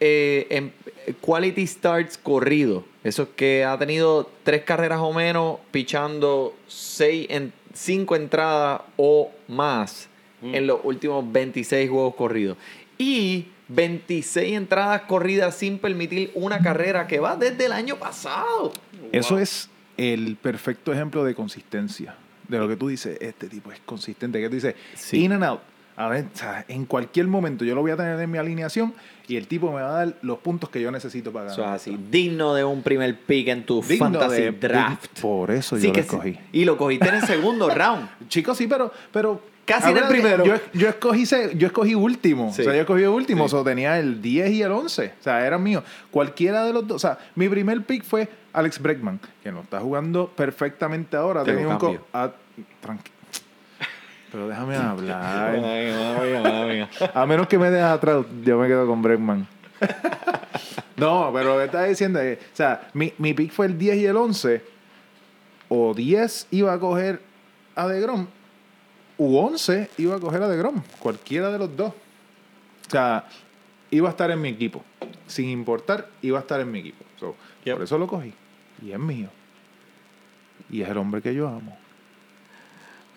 eh, en- quality starts corridos. Eso es que ha tenido tres carreras o menos, pichando seis en, cinco entradas o más Mm. en los últimos 26 juegos corridos. Y 26 entradas corridas sin permitir una carrera que va desde el año pasado. Eso es el perfecto ejemplo de consistencia. De lo que tú dices, este tipo es consistente. Que tú dices, Sí. in and out. A ver, o sea, en cualquier momento yo lo voy a tener en mi alineación y el tipo me va a dar los puntos que yo necesito para ganar. Eso es así. Digno de un primer pick en tu Digno fantasy de- draft. Por eso Sí yo lo sí. escogí. Y lo cogiste en el segundo round. Chicos, sí, pero, pero Casi en el primero. Yo, yo escogí se- yo escogí último. Sí. O sea, yo escogí último. Sí. O sea, tenía el 10 y el 11. O sea, eran míos. Cualquiera de los dos. O sea, mi primer pick fue Alex Bregman, que no está jugando perfectamente ahora. Te lo Tenía un co- cambio. Pero déjame hablar. A menos que me dejes atrás, yo me quedo con Bregman. no, pero lo que estaba diciendo es, o sea, mi, mi pick fue el 10 y el 11. O 10 iba a coger a DeGrom, u 11 iba a coger a DeGrom. Cualquiera de los dos. O sea, iba a estar en mi equipo. Sin importar, iba a estar en mi equipo. So, Yep. Por eso lo cogí. Y es mío. Y es el hombre que yo amo.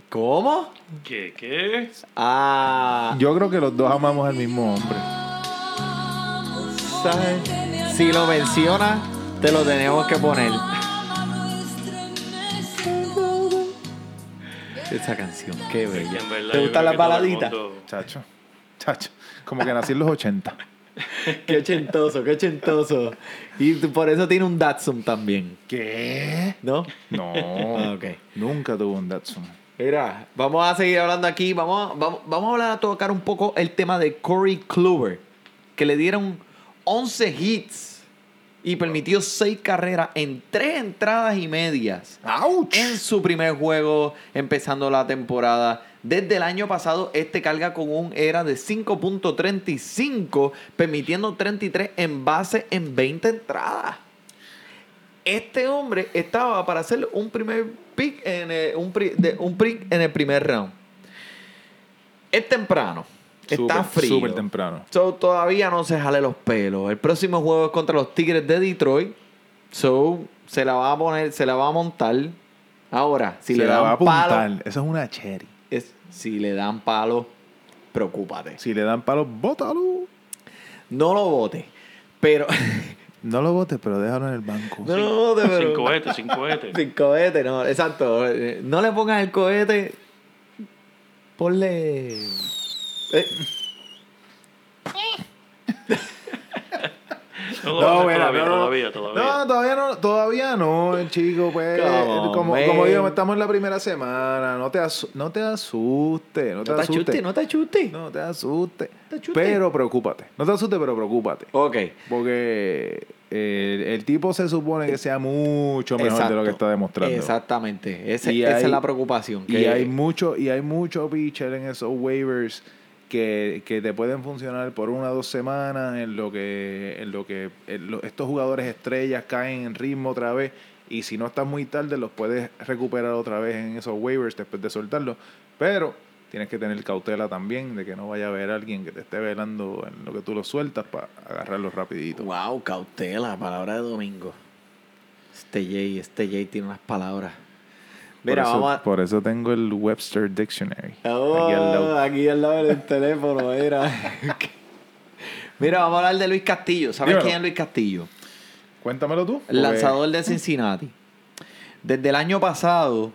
¿Cómo? ¿Qué? ¿Qué? Ah, Yo creo que los dos amamos al mismo hombre. ¿sabes? Si lo menciona, te lo tenemos que poner. Esa canción, qué bella. Verdad, ¿Te gustan las baladitas? Chacho. Chacho. Como que nací en los 80. Qué ochentoso, qué ochentoso. Y por eso tiene un Datsun también, ¿Qué? ¿no? No. Ah, ok. Nunca tuvo un Datsun. Mira, vamos a seguir hablando aquí. Vamos, a- vamos, vamos a hablar a tocar un poco el tema de Corey Kluber, que le dieron 11 hits y permitió 6 carreras en 3 entradas y medias ¡Auch! en su primer juego empezando la temporada. Desde el año pasado, este carga con un era de 5.35, permitiendo 33 en base en 20 entradas. Este hombre estaba para hacer un primer pick en el, un, pri- de- un pick en el primer round. Es temprano. Está frío. Súper temprano. So, todavía no se jale los pelos. El próximo juego es contra los Tigres de Detroit. So, se la va a poner, se la va a montar. Ahora, si Se le la va a dan palo, apuntar. Eso es una cherry. es, si le dan palo, preocúpate. Si le dan palos, bótalo. No lo vote. Pero. No lo botes, pero déjalo en el banco. no lo vote, pero. Sin cohete, sin cohete. Sin cohete, no, exacto. Eh, No le pongas el cohete. Ponle. Eh, No, No, todavía, mira, todavía, no, no. todavía, todavía. No, todavía no, todavía no, chico, pues. On, como, como digo, estamos en la primera semana. No te, no te asustes, no te no te asustes. achuste, no te achuste. No te asustes. te asustes. Pero preocúpate. No te asustes, pero preocúpate. Ok. Porque el tipo se supone que sea mucho mejor de lo que está demostrando. Exactamente. Ese- esa hay- es la preocupación. Y hay mucho, y hay mucho pitcher en esos waivers que, que te pueden funcionar por una o dos semanas en lo que, en lo que en lo- estos jugadores estrellas caen en ritmo otra vez. Y si no estás muy tarde, los puedes recuperar otra vez en esos waivers después de soltarlos. Pero tienes que tener cautela también de que no vaya a haber alguien que te esté velando en lo que tú los sueltas para agarrarlos rapidito. Wow, cautela, palabra de domingo. Este Jay, este Jay tiene unas palabras. Mira, por, eso, vamos a... por eso tengo el Webster Dictionary. Oh, aquí al lado. aquí al lado del teléfono, mira. mira, vamos a hablar de Luis Castillo. ¿Sabes Dímelo. quién es Luis Castillo? Cuéntamelo tú. El lanzador de Cincinnati. Desde el año pasado,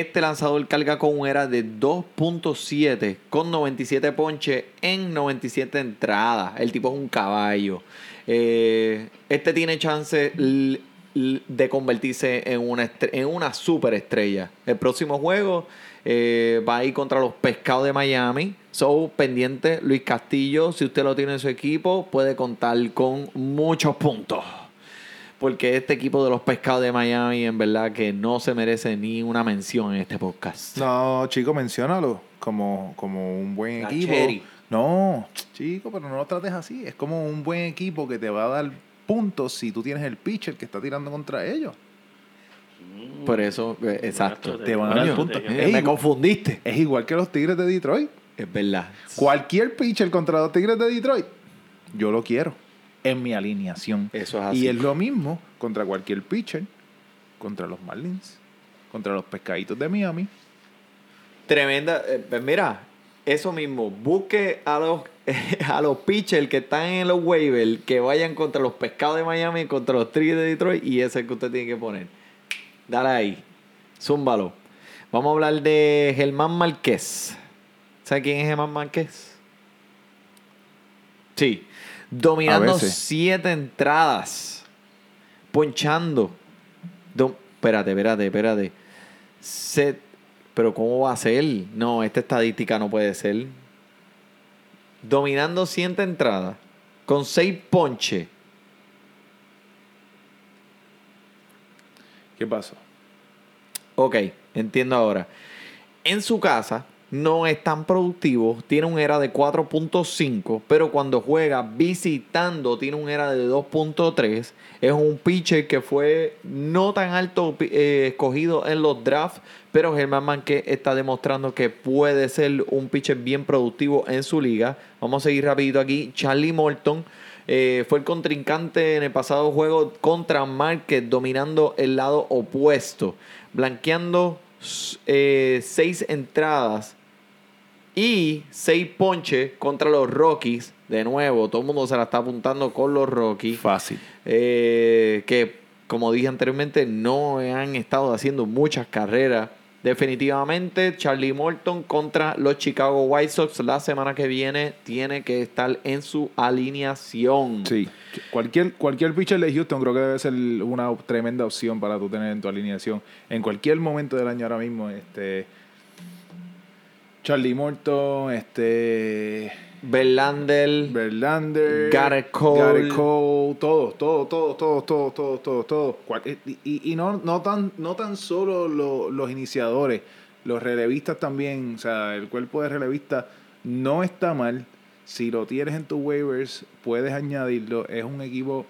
este lanzador carga con un era de 2.7 con 97 ponches en 97 entradas. El tipo es un caballo. Eh, este tiene chance de convertirse en una, en una superestrella. El próximo juego eh, va a ir contra los Pescados de Miami. So, pendiente, Luis Castillo, si usted lo tiene en su equipo, puede contar con muchos puntos. Porque este equipo de los Pescados de Miami, en verdad, que no se merece ni una mención en este podcast. No, chico, menciónalo como, como un buen La equipo. cherry. No, chico, pero no lo trates así. Es como un buen equipo que te va a dar puntos si tú tienes el pitcher que está tirando contra ellos. Por eso, eh, exacto. Te van a dar puntos. Ey, me igual- confundiste. Es igual que los Tigres de Detroit. Es verdad. Cualquier pitcher contra los Tigres de Detroit, yo lo quiero. En mi alineación. Eso es así. Y es lo mismo contra cualquier pitcher, contra los Marlins, contra los Pescaditos de Miami. Tremenda. eh, pues mira, eso mismo. Busque a los, a los pitchers que están en los waivers que vayan contra los pescados de Miami, contra los Tigres de Detroit y ese es el que usted tiene que poner. Dale ahí. Zúmbalo. Vamos a hablar de Germán Márquez. ¿Sabe quién es Germán Márquez? Sí. Dominando siete entradas. Ponchando. Do- espérate, espérate, espérate. Se- pero ¿cómo va a ser? No, esta estadística no puede ser. Dominando 100 entradas. Con 6 ponches. ¿Qué pasó? Ok, entiendo ahora. En su casa no es tan productivo, tiene un era de 4.5, pero cuando juega visitando tiene un era de 2.3. Es un pitcher que fue no tan alto eh, escogido en los drafts, pero Germán Manque está demostrando que puede ser un pitcher bien productivo en su liga. Vamos a seguir rapidito aquí. Charlie Morton. eh, fue el contrincante en el pasado juego contra Márquez, dominando el lado opuesto, blanqueando eh, seis entradas y seis ponches contra los Rockies. De nuevo, todo el mundo se la está apuntando con los Rockies. Fácil. Eh, que, como dije anteriormente, no han estado haciendo muchas carreras. Definitivamente, Charlie Morton contra los Chicago White Sox la semana que viene tiene que estar en su alineación. Sí. Cualquier, cualquier pitcher de Houston creo que debe ser una tremenda opción para tú tener en tu alineación. En cualquier momento del año ahora mismo, este. Charlie Morton, este. Verlander, Verlander, Garrett Cole. Cole, todos, todos, todos, todos, todos, todos, todos, todos. Cual- Y, no, no, tan, no tan solo lo- los iniciadores, los relevistas también, o sea, el cuerpo de relevista no está mal. Si lo tienes en tus waivers, puedes añadirlo. Es un equipo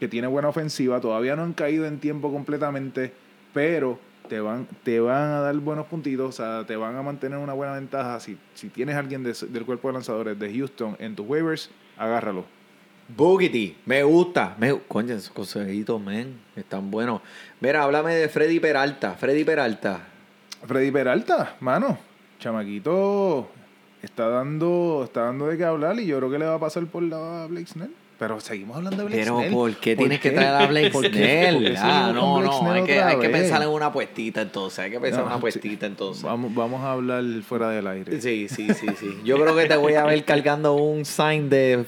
que tiene buena ofensiva, todavía no han caído en tiempo completamente, pero te van, te van a dar buenos puntitos, o sea, te van a mantener una buena ventaja. Si, si tienes a alguien de- del cuerpo de lanzadores de Houston en tus waivers, agárralo. Boogity, me gusta. Me, coño, esos consejitos, men, están buenos. Mira, háblame de Freddy Peralta. Freddy Peralta. Freddy Peralta, mano, chamaquito está dando, está dando de qué hablar y yo creo que le va a pasar por la Blake Snell. Pero seguimos hablando de Blake Pero Snell. ¿por qué tienes que traer a Blake ¿Por qué- Snell? Ah, no, Blake no, Snell hay que, hay que pensar en una puestita entonces, hay que pensar en una sí. puestita entonces. Vamos, vamos a hablar fuera del aire. Sí, sí, sí, sí. Yo creo que te voy a ver cargando un sign de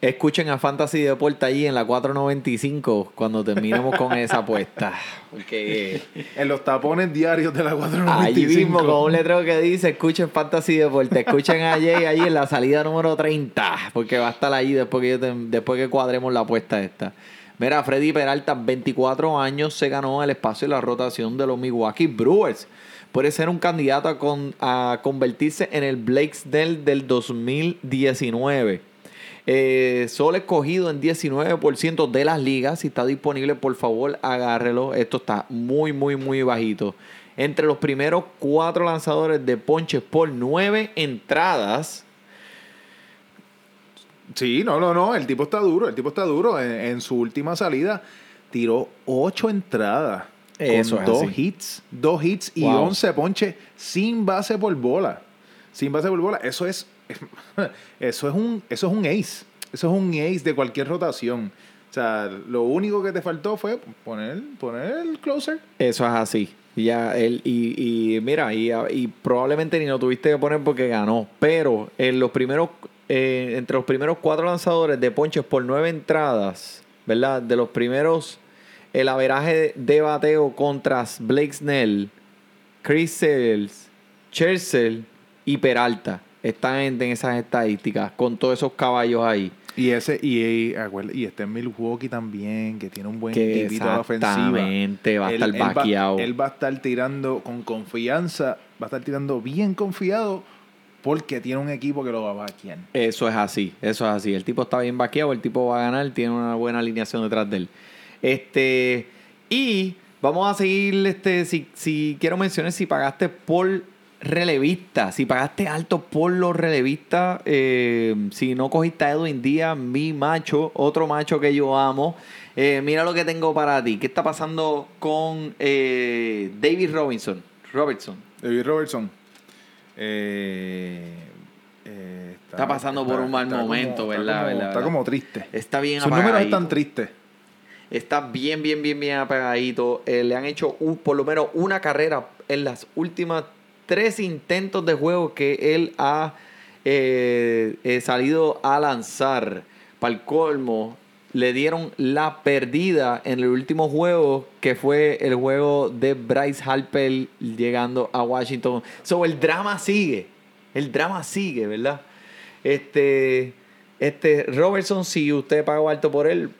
escuchen a Fantasy Deporte allí en la 495 cuando terminemos con esa apuesta. Porque En los tapones diarios de la 495. allí mismo con un letrero que dice escuchen Fantasy Deporte, escuchen a Jay allí en la salida número 30, porque va a estar allí después que, yo te- después que cuadremos la apuesta esta. Mira, Freddy Peralta, 24 años, se ganó el espacio y la rotación de los Milwaukee Brewers. Puede ser un candidato a, con- a convertirse en el Blake Snell del 2019. Eh, solo escogido en 19% de las ligas. Si está disponible, por favor, agárrelo. Esto está muy, muy, muy bajito. Entre los primeros cuatro lanzadores de ponches por nueve entradas. Sí, no, no, no. El tipo está duro. El tipo está duro. En, en su última salida tiró ocho entradas. Eso con dos así. hits. Dos hits y Wow. 11 ponches sin base por bola. Sin base por bola. Eso es. Eso es un. Eso es un ace. Eso es un ace de cualquier rotación. O sea, lo único que te faltó fue poner, poner el closer. Eso es así. Ya él, y, y mira, y, y probablemente ni lo tuviste que poner porque ganó. Pero en los primeros, eh, entre los primeros cuatro lanzadores de ponches por nueve entradas, ¿verdad? De los primeros, el averaje de bateo contra Blake Snell, Chris Sales, Churchill y Peralta están en, en esas estadísticas con todos esos caballos ahí. Y ese, y, y, está en Milwaukee también, que tiene un buen tipito a la ofensiva. exactamente, va a estar vaqueado. él va a estar tirando con confianza, va a estar tirando bien confiado porque tiene un equipo que lo va a vaquear. Eso es así, eso es así. El tipo está bien vaqueado, el tipo va a ganar, tiene una buena alineación detrás de él. Este, y vamos a seguir, este, si, si quiero mencionar si pagaste por relevista, si pagaste alto por los relevistas, eh, si no cogiste a Edwin Díaz, mi macho, otro macho que yo amo, eh, mira lo que tengo para ti. ¿Qué está pasando con eh, David Robinson? Robertson. David Robertson. Está pasando por un mal momento, como- está ¿verdad? como- ¿verdad? Está ¿verdad? como triste. Está bien Sus números están tristes. Está bien, bien, bien, bien apagadito. Eh, le han hecho un- por lo menos una carrera en las últimas tres intentos de juego que él ha eh, eh, salido a lanzar. Para el colmo, le dieron la perdida en el último juego, que fue el juego de Bryce Harper llegando a Washington. So, el drama sigue. El drama sigue, ¿verdad? Este, este Robertson, si usted pagó alto por él,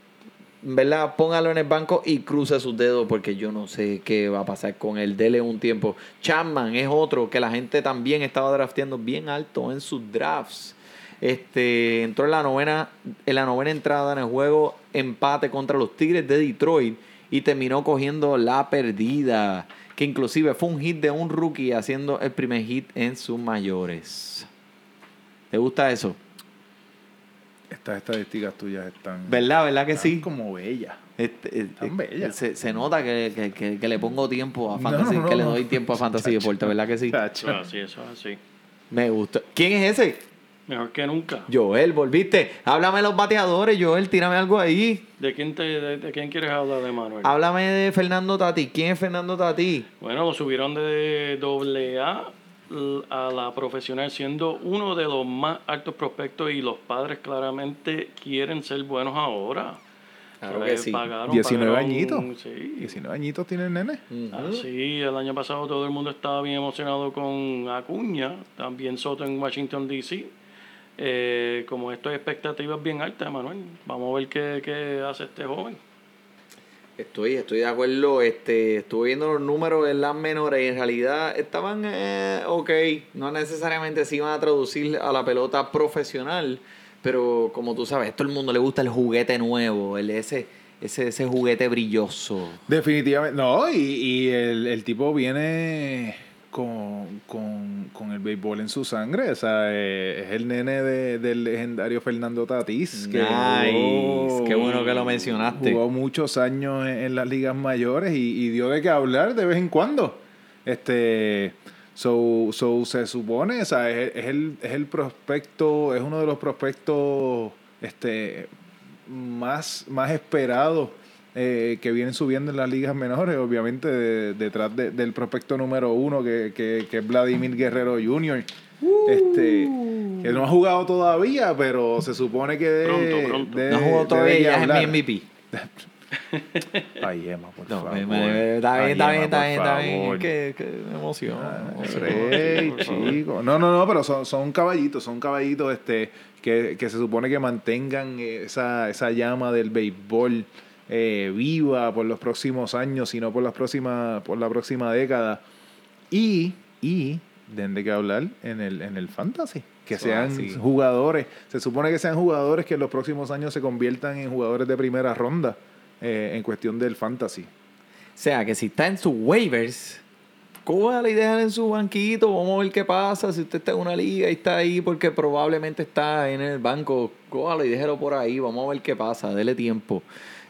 ¿verdad? Póngalo en el banco y cruce sus dedos porque yo no sé qué va a pasar con él. Dele un tiempo. Chapman es otro que la gente también estaba drafteando bien alto en sus drafts. Este, entró en la novena, en la novena entrada en el juego empate contra los Tigres de Detroit y terminó cogiendo la perdida, que inclusive fue un hit de un rookie haciendo el primer hit en sus mayores. ¿Te gusta eso? Estas estadísticas tuyas están, ¿Verdad? ¿Verdad que están sí? como bellas. Este, eh, Tan eh, bella. Se, se nota que, que- que- que le pongo tiempo a Fantasy, no, que le doy tiempo a Fantasy Deporte, ¿verdad que sí? Chacho. Eso es así, eso es así. Me gusta. ¿Quién es ese? Mejor que nunca. Joel, volviste. Háblame de los bateadores, Joel, tírame algo ahí. ¿De quién, te, de, de quién quieres hablar de Manuel? Háblame de Fernando Tati. ¿Quién es Fernando Tati? Bueno, lo subieron de doble A a la profesional siendo uno de los más altos prospectos y los padres claramente quieren ser buenos ahora. Claro Pues, que sí. pagaron- 19 pagaron- añitos. Sí. 19 añitos tiene el nene. Ah, sí, el año pasado todo el mundo estaba bien emocionado con Acuña, también Soto en Washington, D.C. Eh, como esto hay expectativas bien altas, Manuel. Vamos a ver qué, qué hace este joven. Estoy, estoy de acuerdo. Este, estuve viendo los números en las menores y en realidad estaban eh, ok. No necesariamente se iban a traducir a la pelota profesional, pero como tú sabes, a todo el mundo le gusta el juguete nuevo, el ese, ese, ese juguete brilloso. Definitivamente. No, y, y el, el tipo viene con, con, con el béisbol en su sangre. O sea, eh, es el nene de- del legendario Fernando Tatís. Que Nice. Qué bueno que lo mencionaste. Jugó muchos años en, en las ligas mayores y, y dio de qué hablar de vez en cuando. Este. So, so se supone, o sea, es, es el, es el prospecto, es uno de los prospectos este, más, más esperados eh, que vienen subiendo en las ligas menores, obviamente de- detrás de- del prospecto número uno que, que, que es Vladimir Guerrero Jr. Este, que no ha jugado todavía, pero se supone que de- Pronto, pronto. de- no jugó debe todavía, es mi MVP. Ay, Emma, por No, favor. me- me- está bien, está bien, está bien, está bien. Qué, qué emoción. Ey, chico. No, no, no, pero son, son caballitos, son caballitos este, que, que se supone que mantengan esa, esa llama del béisbol eh, viva por los próximos años, sino por las próximas, por la próxima década. Y, y qué hablar en el, en el fantasy. Que Eso sean jugadores. Se supone que sean jugadores que en los próximos años se conviertan en jugadores de primera ronda eh, en cuestión del fantasy. O sea, que si está en sus waivers, cójala y déjala en su banquito. Vamos a ver qué pasa. Si usted está en una liga y está ahí porque probablemente está en el banco, cójala y déjelo por ahí. Vamos a ver qué pasa. Dele tiempo.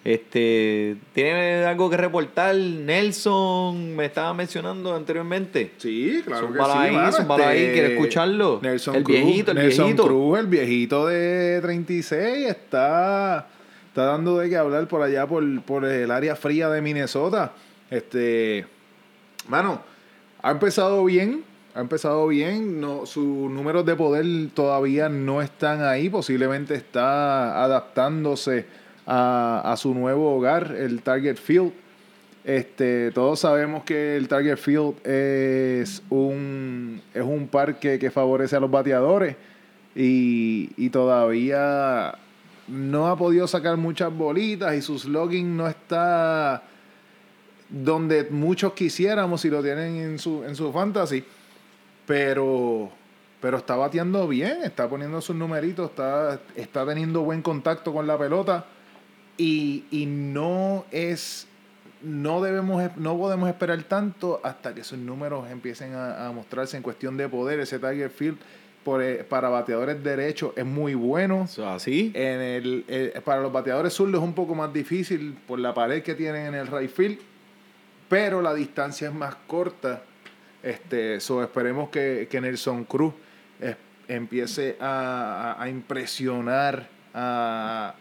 Este, ¿Tiene algo que reportar? Nelson me estaba mencionando anteriormente. Sí, claro Zúmbala que sí, ahí, mano, ahí, este, ¿quiere escucharlo? Nelson El Cruz, viejito, el Nelson viejito. Cruz, el viejito de 36, está, está dando de qué hablar por allá, por, por el área fría de Minnesota. Este, mano, ha empezado bien, ha empezado bien. No, sus números de poder todavía no están ahí. Posiblemente está adaptándose a, su nuevo hogar, el Target Field. Este, todos sabemos que el Target Field es un, es un parque que favorece a los bateadores y, y todavía no ha podido sacar muchas bolitas y su slugging no está donde muchos quisiéramos si lo tienen en su, en su fantasy, pero, pero está bateando bien, está poniendo sus numeritos, está, está teniendo buen contacto con la pelota y, y no es no debemos no podemos esperar tanto hasta que sus números empiecen a, a mostrarse en cuestión de poder ese target field por, eh, para bateadores derechos es muy bueno así. en el, eh, para los bateadores zurdos es un poco más difícil por la pared que tienen en el right field, pero la distancia es más corta. Este, so esperemos que, que Nelson Cruz eh, empiece a, a- a impresionar a,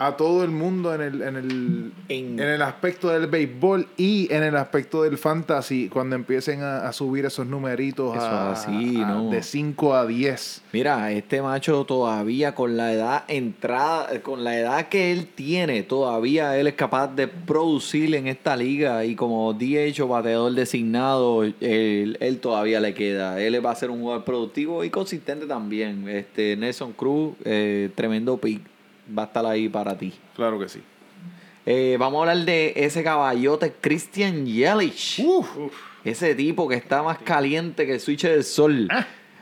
a todo el mundo en el, en, el, En- en el aspecto del béisbol y en el aspecto del fantasy cuando empiecen a, a subir esos numeritos Eso a- así, a- ¿no? de 5 a 10. Mira, este macho todavía con la edad entrada, con la edad que él tiene, todavía él es capaz de producir en esta liga y como DH o bateador designado, él, él todavía le queda. Él va a ser un jugador productivo y consistente también. Este Nelson Cruz, eh, tremendo pick, va a estar ahí para ti. Claro que sí. Eh, vamos a hablar de ese caballote Christian Yelich. Ese tipo que está más caliente que el switch del sol.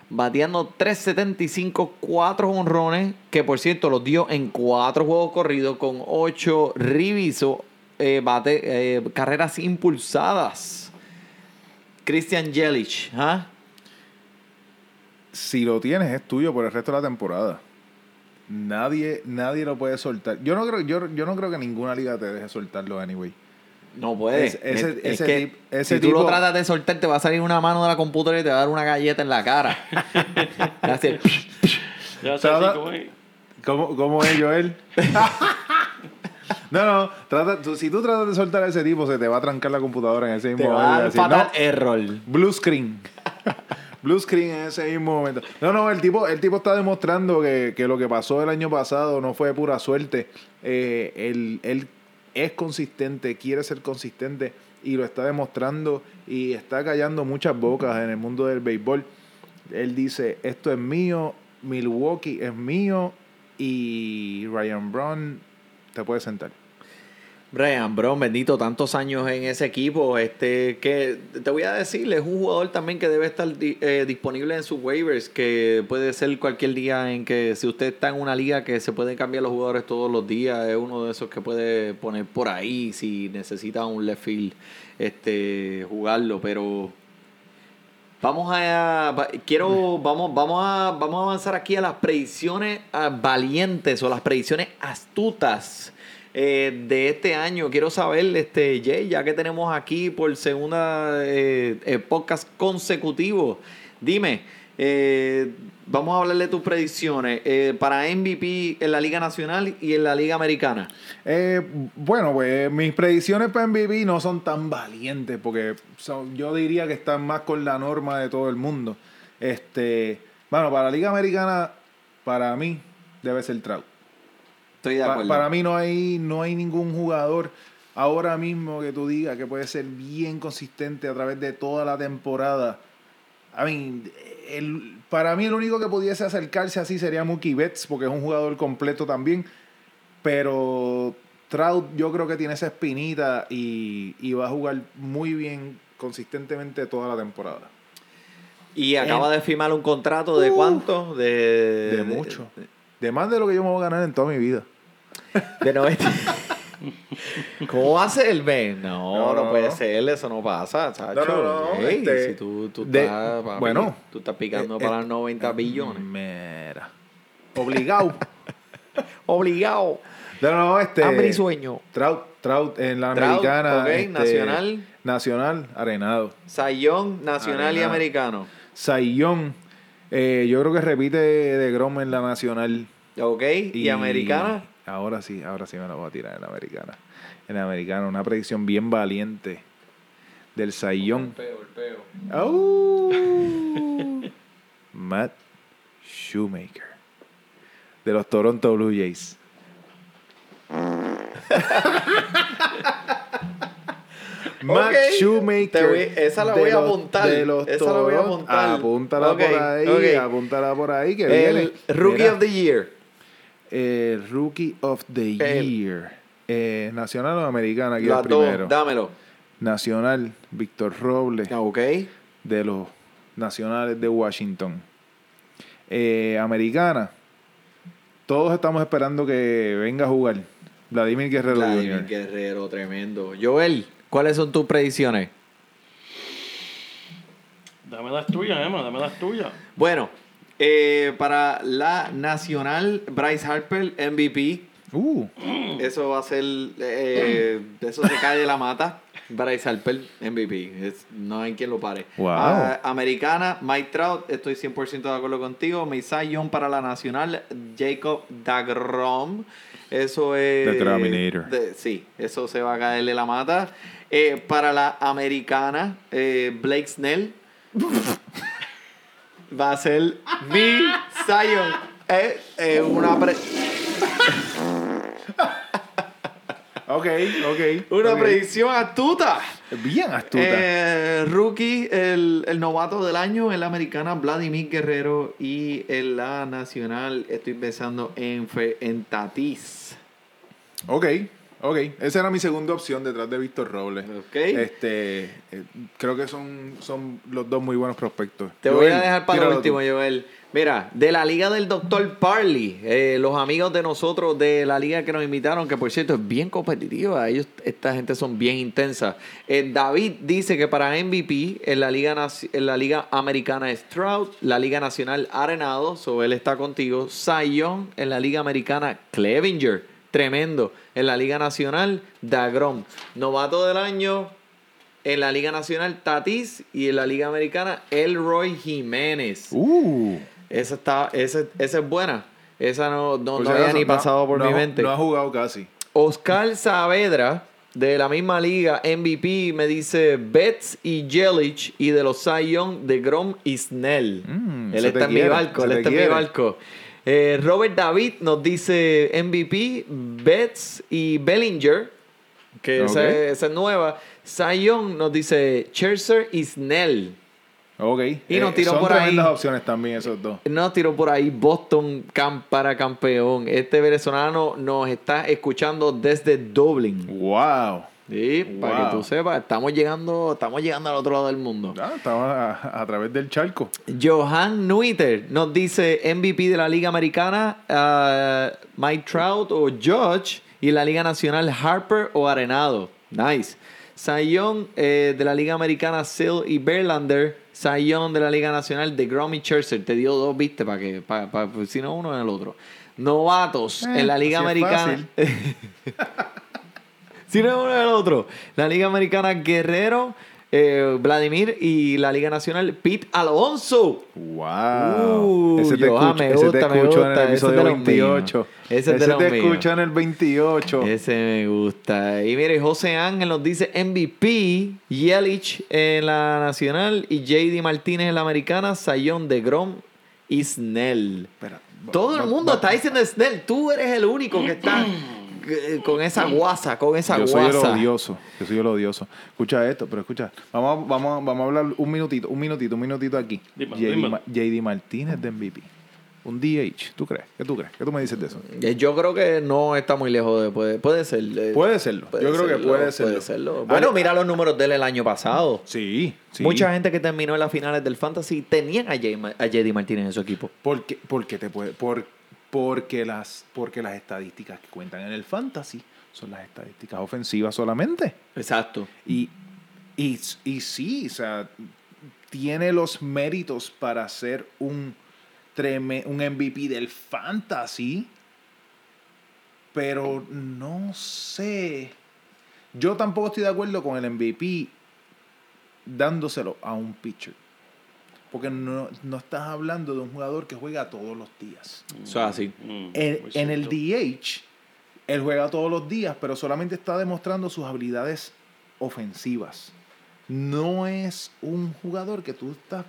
Bateando 3.75, 4 honrones, que por cierto los dio en 4 juegos corridos con 8 reviso, eh, bate, eh, carreras impulsadas. Christian Yelich, ¿ah? si lo tienes es tuyo por el resto de la temporada. Nadie, nadie lo puede soltar. Yo no creo, yo, yo no creo que ninguna liga te deje soltarlo anyway. No puede. Ese- ese- es, es ese que tip- ese si tú lo tipo- tratas de soltar, te va a salir una mano de la computadora y te va a dar una galleta en la cara. Así, Ya sé Trata- así como es. ¿Cómo, cómo es Joel? no, no, trata, tú- si tú tratas de soltar a ese tipo, se te va a trancar la computadora en ese te mismo va a momento. dar Así, fatal no, error. Blue screen. Blue screen en ese mismo momento. No, no, el tipo, el tipo está demostrando que, que lo que pasó el año pasado no fue pura suerte. Eh, él, él es consistente, quiere ser consistente y lo está demostrando y está callando muchas bocas en el mundo del béisbol. Él dice, esto es mío, Milwaukee es mío y Ryan Brown te puede sentar. Brian Brown, bendito, tantos años en ese equipo. Este, que te voy a decir, es un jugador también que debe estar eh, disponible en sus waivers, que puede ser cualquier día en que si usted está en una liga que se pueden cambiar los jugadores todos los días, es uno de esos que puede poner por ahí si necesita un left field este, jugarlo, pero Vamos a quiero vamos vamos a vamos a avanzar aquí a las predicciones ah, valientes o las predicciones astutas eh, de este año. Quiero saber este Jay, ya que tenemos aquí por segunda eh, eh, podcast consecutivo. Dime, eh, vamos a hablar de tus predicciones para MVP en la Liga Nacional y en la Liga Americana. Bueno, pues mis predicciones para MVP no son tan valientes porque son- yo diría que están más con la norma de todo el mundo. Este, bueno, para la Liga Americana, para mí, debe ser Trout. Estoy de Pa- acuerdo. para mí no hay, no hay ningún jugador ahora mismo que tú digas que puede ser bien consistente a través de toda la temporada. I mean, el, para mí el único que pudiese acercarse así sería Mookie Betts, porque es un jugador completo también. Pero Trout yo creo que tiene esa espinita y, y va a jugar muy bien consistentemente toda la temporada. y acaba de firmar un contrato de cuánto? De, De mucho. De más de lo que yo me voy a ganar en toda mi vida. De 90. ¿Cómo va a ser, Ben? No, No, no, no, puede ser, eso no pasa, chacho. No, no, no, Ey, este, si tú, tú de- estás, papi, bueno, tú estás picando eh, para eh, los 90 billones. Mira. Obligado. Obligado. No, no, este. Hambre y sueño. Trout, Trout en la Trout, americana. ok, este, nacional. Nacional, arenado. Sayón, nacional y americano. Sayón, eh, yo creo que repite de Grom en la nacional. ¿Ok? ¿Y, americana? Ahora sí, ahora sí me la voy a tirar en la americana. En la americana, una predicción bien valiente del Sayón. ¡Au! Matt Shoemaker. De los Toronto Blue Jays. Matt. Shoemaker. Te voy- esa la de voy a los- apuntar. de los Esa la voy a Toronto- apuntar. Apúntala por ahí. ok. Apúntala por ahí que viene. El Rookie Mira, of the Year. Eh, Rookie of the El- Year. Eh, nacional o americana, aquí Las el dos, primero. dámelo. Nacional, Víctor Robles, Ok. de los Nacionales de Washington. Eh, americana, todos estamos esperando que venga a jugar. Vladimir Guerrero Vladimir Jr. Guerrero, tremendo. Joel, ¿cuáles son tus predicciones? Dame las tuyas, Emma, dame las tuyas. Bueno, eh, para la nacional, Bryce Harper, MVP. Uh, Eso va a ser. eh, eso se cae de la mata. Bryce Harper, MVP. Es- no hay quien lo pare. Wow. Ah, americana, Mike Trout. Estoy 100% de acuerdo contigo. Misai Young para la nacional, Jacob Dagrom. Eso es. The Terminator. de- sí, eso se va a caer de la mata. Eh, para la americana, eh, Blake Snell. va a ser mi Zion. Eh, eh, una pre- ok, ok. Una predicción astuta. Bien astuta. Eh, rookie, el, el novato del año en la americana, Vladimir Guerrero. Y en la nacional, estoy pensando en, Fe- en Tatis. Ok, ok. Esa era mi segunda opción detrás de Víctor Robles. Ok. Este, eh, creo que son, son los dos muy buenos prospectos. Te voy a dejar para lo último, tú. Joel. Mira, de la liga del Dr. Parley, eh, los amigos de nosotros de la liga que nos invitaron, que por cierto es bien competitiva, ellos, esta gente son bien intensas. Eh, David dice que para MVP en la liga en la liga americana es Trout, la liga nacional Arenado, so él está contigo. Young en la liga americana Clevinger. tremendo. En la Liga Nacional, Dagrom. Novato del año, en la Liga Nacional, Tatis. Y en la Liga Americana, Elroy Jiménez. Uh. Esa, está, esa, esa es buena. Esa no, no, no había ni pasado por no- mi mente. No ha jugado casi. Oscar Saavedra, de la misma liga, MVP, me dice Betts y Jelich, y de los Young, de Grom y Snell. Mm, él está en quiere, mi barco, él está en mi barco. Eh, Robert David nos dice MVP, Betts y Bellinger, que esa, es, esa es nueva. Young nos dice Scherzer y Snell. Ok. Y nos Eh, tiró son por ahí. tremendas opciones también esos dos. Nos tiró por ahí Boston para campeón. Este venezolano nos está escuchando desde Dublin. Wow. Sí, para que Wow. tú sepas, estamos llegando, estamos llegando al otro lado del mundo. Ah, estaba a, a través del charco. Johan Nuiter nos dice MVP de la Liga Americana, ah, Mike Trout o Judge, y la Liga Nacional Harper o Arenado. Nice. Young, eh, de la Liga Americana, Sill y Verlander. Cy Young de la Liga Nacional, de Grom y Scherzer. Te dio dos, viste, para que, para, para- si no uno en el otro. Novatos Eh, en la Liga Americana. Si no es uno del otro. La Liga Americana Guerrero, eh, Vladimir y la Liga Nacional Pete Alonso. Wow. Uh, ese te escucho, me ese te gusta, me escucho en gusta, el ese episodio los 28. míos. Ese te míos. escucha en el 28. Ese me gusta. Y mire, José Ángel nos dice MVP, Yelich en la Nacional y JD Martínez en la Americana, Sayón de Grom y Snell. Todo el mundo está diciendo Snell. Tú eres el único que está con esa guasa, con esa Yo soy el guasa. odioso. Yo soy el odioso. Escucha esto, pero escucha. Vamos, a- vamos, a- vamos a hablar un minutito, un minutito, un minutito aquí. JD, Martínez de MVP. Un DH. ¿Tú crees? ¿Qué tú crees? ¿Qué tú me dices de eso? Eh, Yo creo que no está muy lejos de puede, puede ser. eh, Puede serlo. puede Yo creo que puede serlo. Puede serlo. Ah, Bueno, no. mira los números de él el año pasado. Sí, sí. Mucha gente que terminó en las finales del Fantasy tenían a, J- a JD Martínez en su equipo. Porque, porque te puede, por, porque las, porque las estadísticas que cuentan en el fantasy son las estadísticas ofensivas solamente. Exacto. Y, y, y sí, o sea, tiene los méritos para ser un, treme- un MVP del fantasy, pero no sé. Yo tampoco estoy de acuerdo con el MVP dándoselo a un pitcher. Porque no, no estás hablando de un jugador que juega todos los días. Eso es así. En, el. DH, él juega todos los días, pero solamente está demostrando sus habilidades ofensivas. No es un jugador que tú estás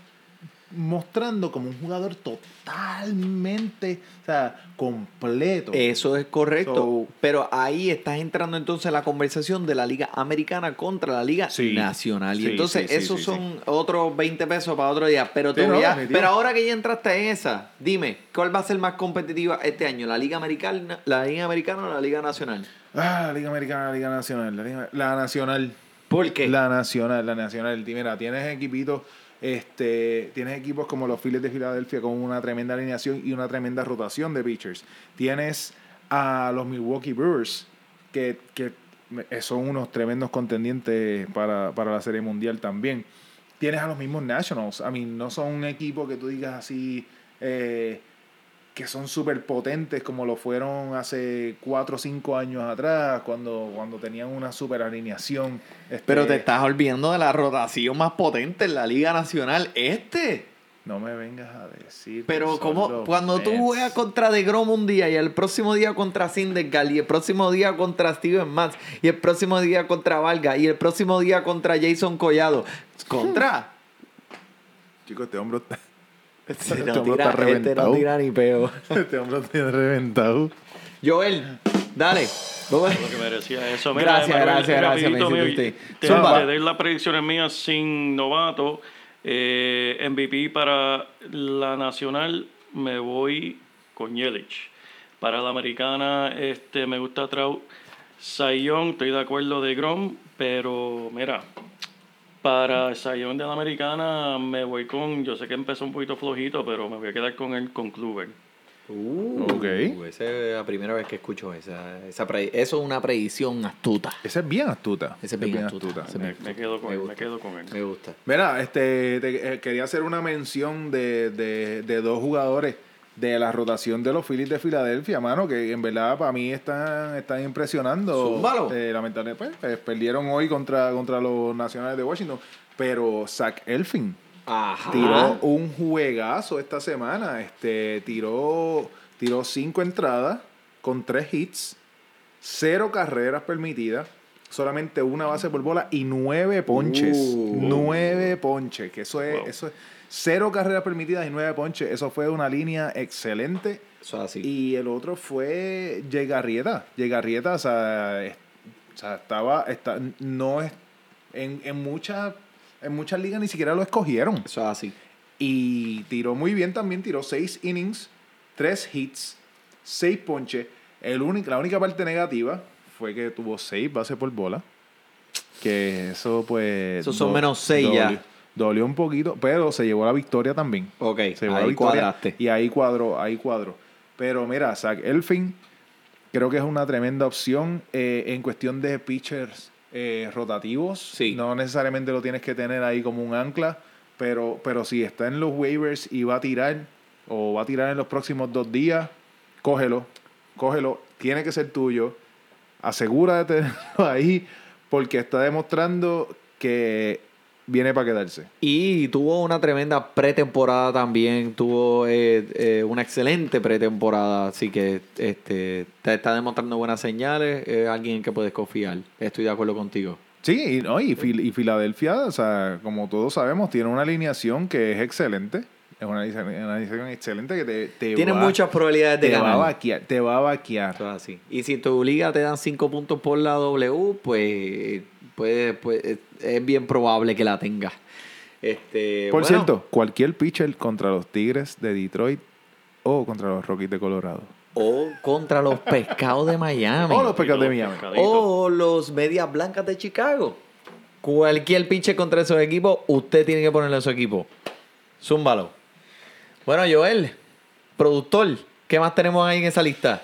mostrando como un jugador totalmente, o sea, completo. Eso es correcto. So- pero ahí estás entrando entonces en la conversación de la Liga Americana contra la Liga Sí. Nacional. Y entonces sí, esos son otros 20 pesos para otro día. Pero, Sí, te voy no, a- definitivo. pero ahora que ya entraste en esa, dime, ¿cuál va a ser más competitiva este año? ¿La Liga Americana, la Liga Americana o la Liga Nacional? Ah, la Liga Americana, la Liga Nacional, la, Liga- la Nacional. ¿Por qué? La Nacional, la Nacional. Mira, tienes equipitos, este, tienes equipos como los Phillies de Filadelfia con una tremenda alineación y una tremenda rotación de pitchers. Tienes a los Milwaukee Brewers, que, que son unos tremendos contendientes para, para la Serie Mundial también. Tienes a los mismos Nationals. I mean, no son un equipo que tú digas así, eh, que son súper potentes como lo fueron hace 4 o 5 años atrás, cuando, cuando tenían una super alineación. este, Pero te estás olvidando de la rotación más potente en la Liga Nacional. Este. No me vengas a decir. Pero como cuando tú juegas contra De Grom un día y el próximo día contra Sindergaard y el próximo día contra Steven Matz y el próximo día contra Valga y el próximo día contra Jason Collado. Contra. Chicos, este hombre está, Este Este no tira, está este no reventado. tira ni peo. este hombre está reventado. Joel, dale. Lo que merecía eso. Gracias, Emanuel, gracias, gracias, rapidito, te doy las predicciones mías sin novato. Eh, MVP para la nacional me voy con Yelich. Para la americana este, me gusta Trout. Sayón, estoy de acuerdo de Grom, pero mira, para Sayón de la americana me voy con, yo sé que empezó un poquito flojito, pero me voy a quedar con el con Kluber. Ok. Esa es la primera vez que escucho esa. esa pre- eso es una predicción astuta. Esa es bien astuta. Esa es bien astuta. Esa es Me, bien me quedo con Me él, gusta. me quedo con él. Me gusta. Mira, este, te- eh, quería hacer una mención de, de- de dos jugadores de la rotación de los Phillies de Filadelfia, mano, que en verdad para mí están, están impresionando. Eh, lamentablemente, pues, eh, perdieron hoy contra, contra los Nacionales de Washington, pero Zach Elfin Ajá. tiró un juegazo esta semana. Este, tiró, tiró cinco entradas con tres hits, cero carreras permitidas, solamente una base por bola y nueve ponches. Uh. Nueve ponches, que eso es, Wow. eso es cero carreras permitidas y nueve ponches. Eso fue una línea excelente. Eso es así. Y el otro fue Llegarrieta. Llegarrieta, o sea, es- o sea, estaba, está, no es, en, en muchas, en muchas ligas ni siquiera lo escogieron. Eso es así. Y tiró muy bien también, tiró seis innings, tres hits, seis ponches. El único, la única parte negativa fue que tuvo seis bases por bola. Que eso pues... Esos son do- menos seis ya. Dolió- un poquito, pero se llevó la victoria también. Ok, Se llevó la ahí victoria cuadraste. Y ahí cuadró, ahí cuadró. Pero mira, Zach Elfin creo que es una tremenda opción eh, en cuestión de pitchers eh, rotativos. Sí. No necesariamente lo tienes que tener ahí como un ancla, pero, pero si está en los waivers y va a tirar, o va a tirar en los próximos dos días, cógelo, cógelo, tiene que ser tuyo. Asegura de tenerlo ahí, porque está demostrando que viene para quedarse. Y tuvo una tremenda pretemporada también, tuvo eh, eh, una excelente pretemporada, así que este te está demostrando buenas señales, es alguien en que puedes confiar. Estoy de acuerdo contigo. Sí, y, no, y, Fil- y Filadelfia, o sea, como todos sabemos, tiene una alineación que es excelente. Es una alineación, excelente que te, te Tiene va, muchas probabilidades de te va a ganar. vaquear. Te va a vaquear. Así. Y si tu liga te dan 5 puntos por la W, pues, pues, pues es- bien probable que la tengas. Este, Por bueno, cierto, cualquier pitcher contra los Tigres de Detroit o contra los Rockies de Colorado. O contra los pescados de Miami. O los Pecados de Miami. O los medias blancas de Chicago. Cualquier pinche contra esos equipos, usted tiene que ponerle a su equipo. Zúmbalo. Bueno, Joel, productor, ¿qué más tenemos ahí en esa lista?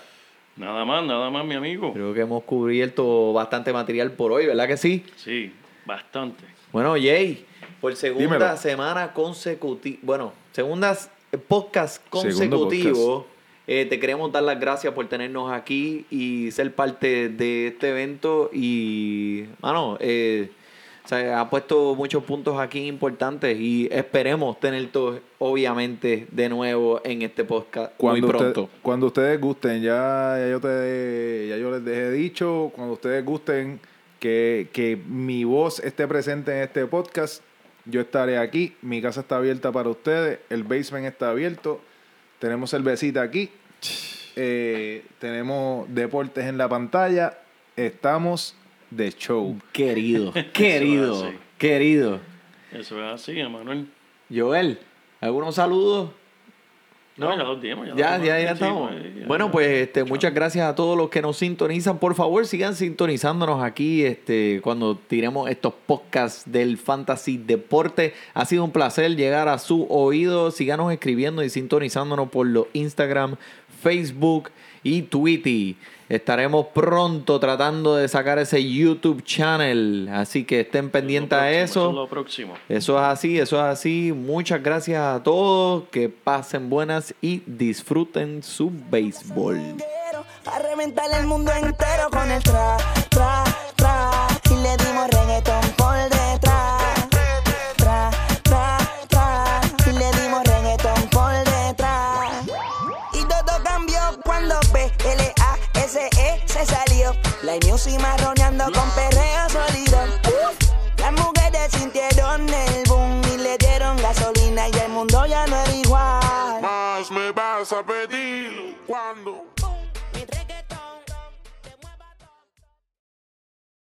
Nada más, nada más, mi amigo. Creo que hemos cubierto bastante material por hoy, ¿verdad que sí? Sí, bastante. Bueno, Jay, por segunda Dímelo. semana consecutiva, bueno, segundas eh, podcast consecutivo, eh, te queremos dar las gracias por tenernos aquí y ser parte de este evento y, mano, eh, o sea, ha puesto muchos puntos aquí importantes y esperemos tener todos, obviamente, de nuevo en este podcast Cuando, muy usted- pronto. cuando ustedes gusten, ya, ya yo te, ya yo les dejé dicho, cuando ustedes gusten que, que mi voz esté presente en este podcast, yo estaré aquí. Mi casa está abierta para ustedes, el basement está abierto, tenemos cervecita aquí, eh, tenemos deportes en la pantalla, estamos de show. Querido, querido, Eso es así. querido. Eso es así, Emanuel. Joel, ¿algunos saludos? No, ya los dimos. Ya, los ya, dimos. ya Sí, estamos. ya, Bueno, ya. pues este, muchas gracias a todos los que nos sintonizan. Por favor, sigan sintonizándonos aquí este, cuando tiremos estos podcasts del Fantasy Deporte. Ha sido un placer llegar a su oído. Síganos escribiendo y sintonizándonos por los Instagram, Facebook y Twitter. Estaremos pronto tratando de sacar ese YouTube channel. Así que estén pendientes a Lo próximo, eso. es lo próximo. Eso es así, eso es así. Muchas gracias a todos. Que pasen buenas y disfruten su béisbol. A reventar el mundo entero con el tra, tra, tra. Y le dimos reggaetón por La music marroneando con perreo sólido. Las mujeres sintieron el boom y le dieron gasolina y el mundo ya no era igual. Más me vas a pedir.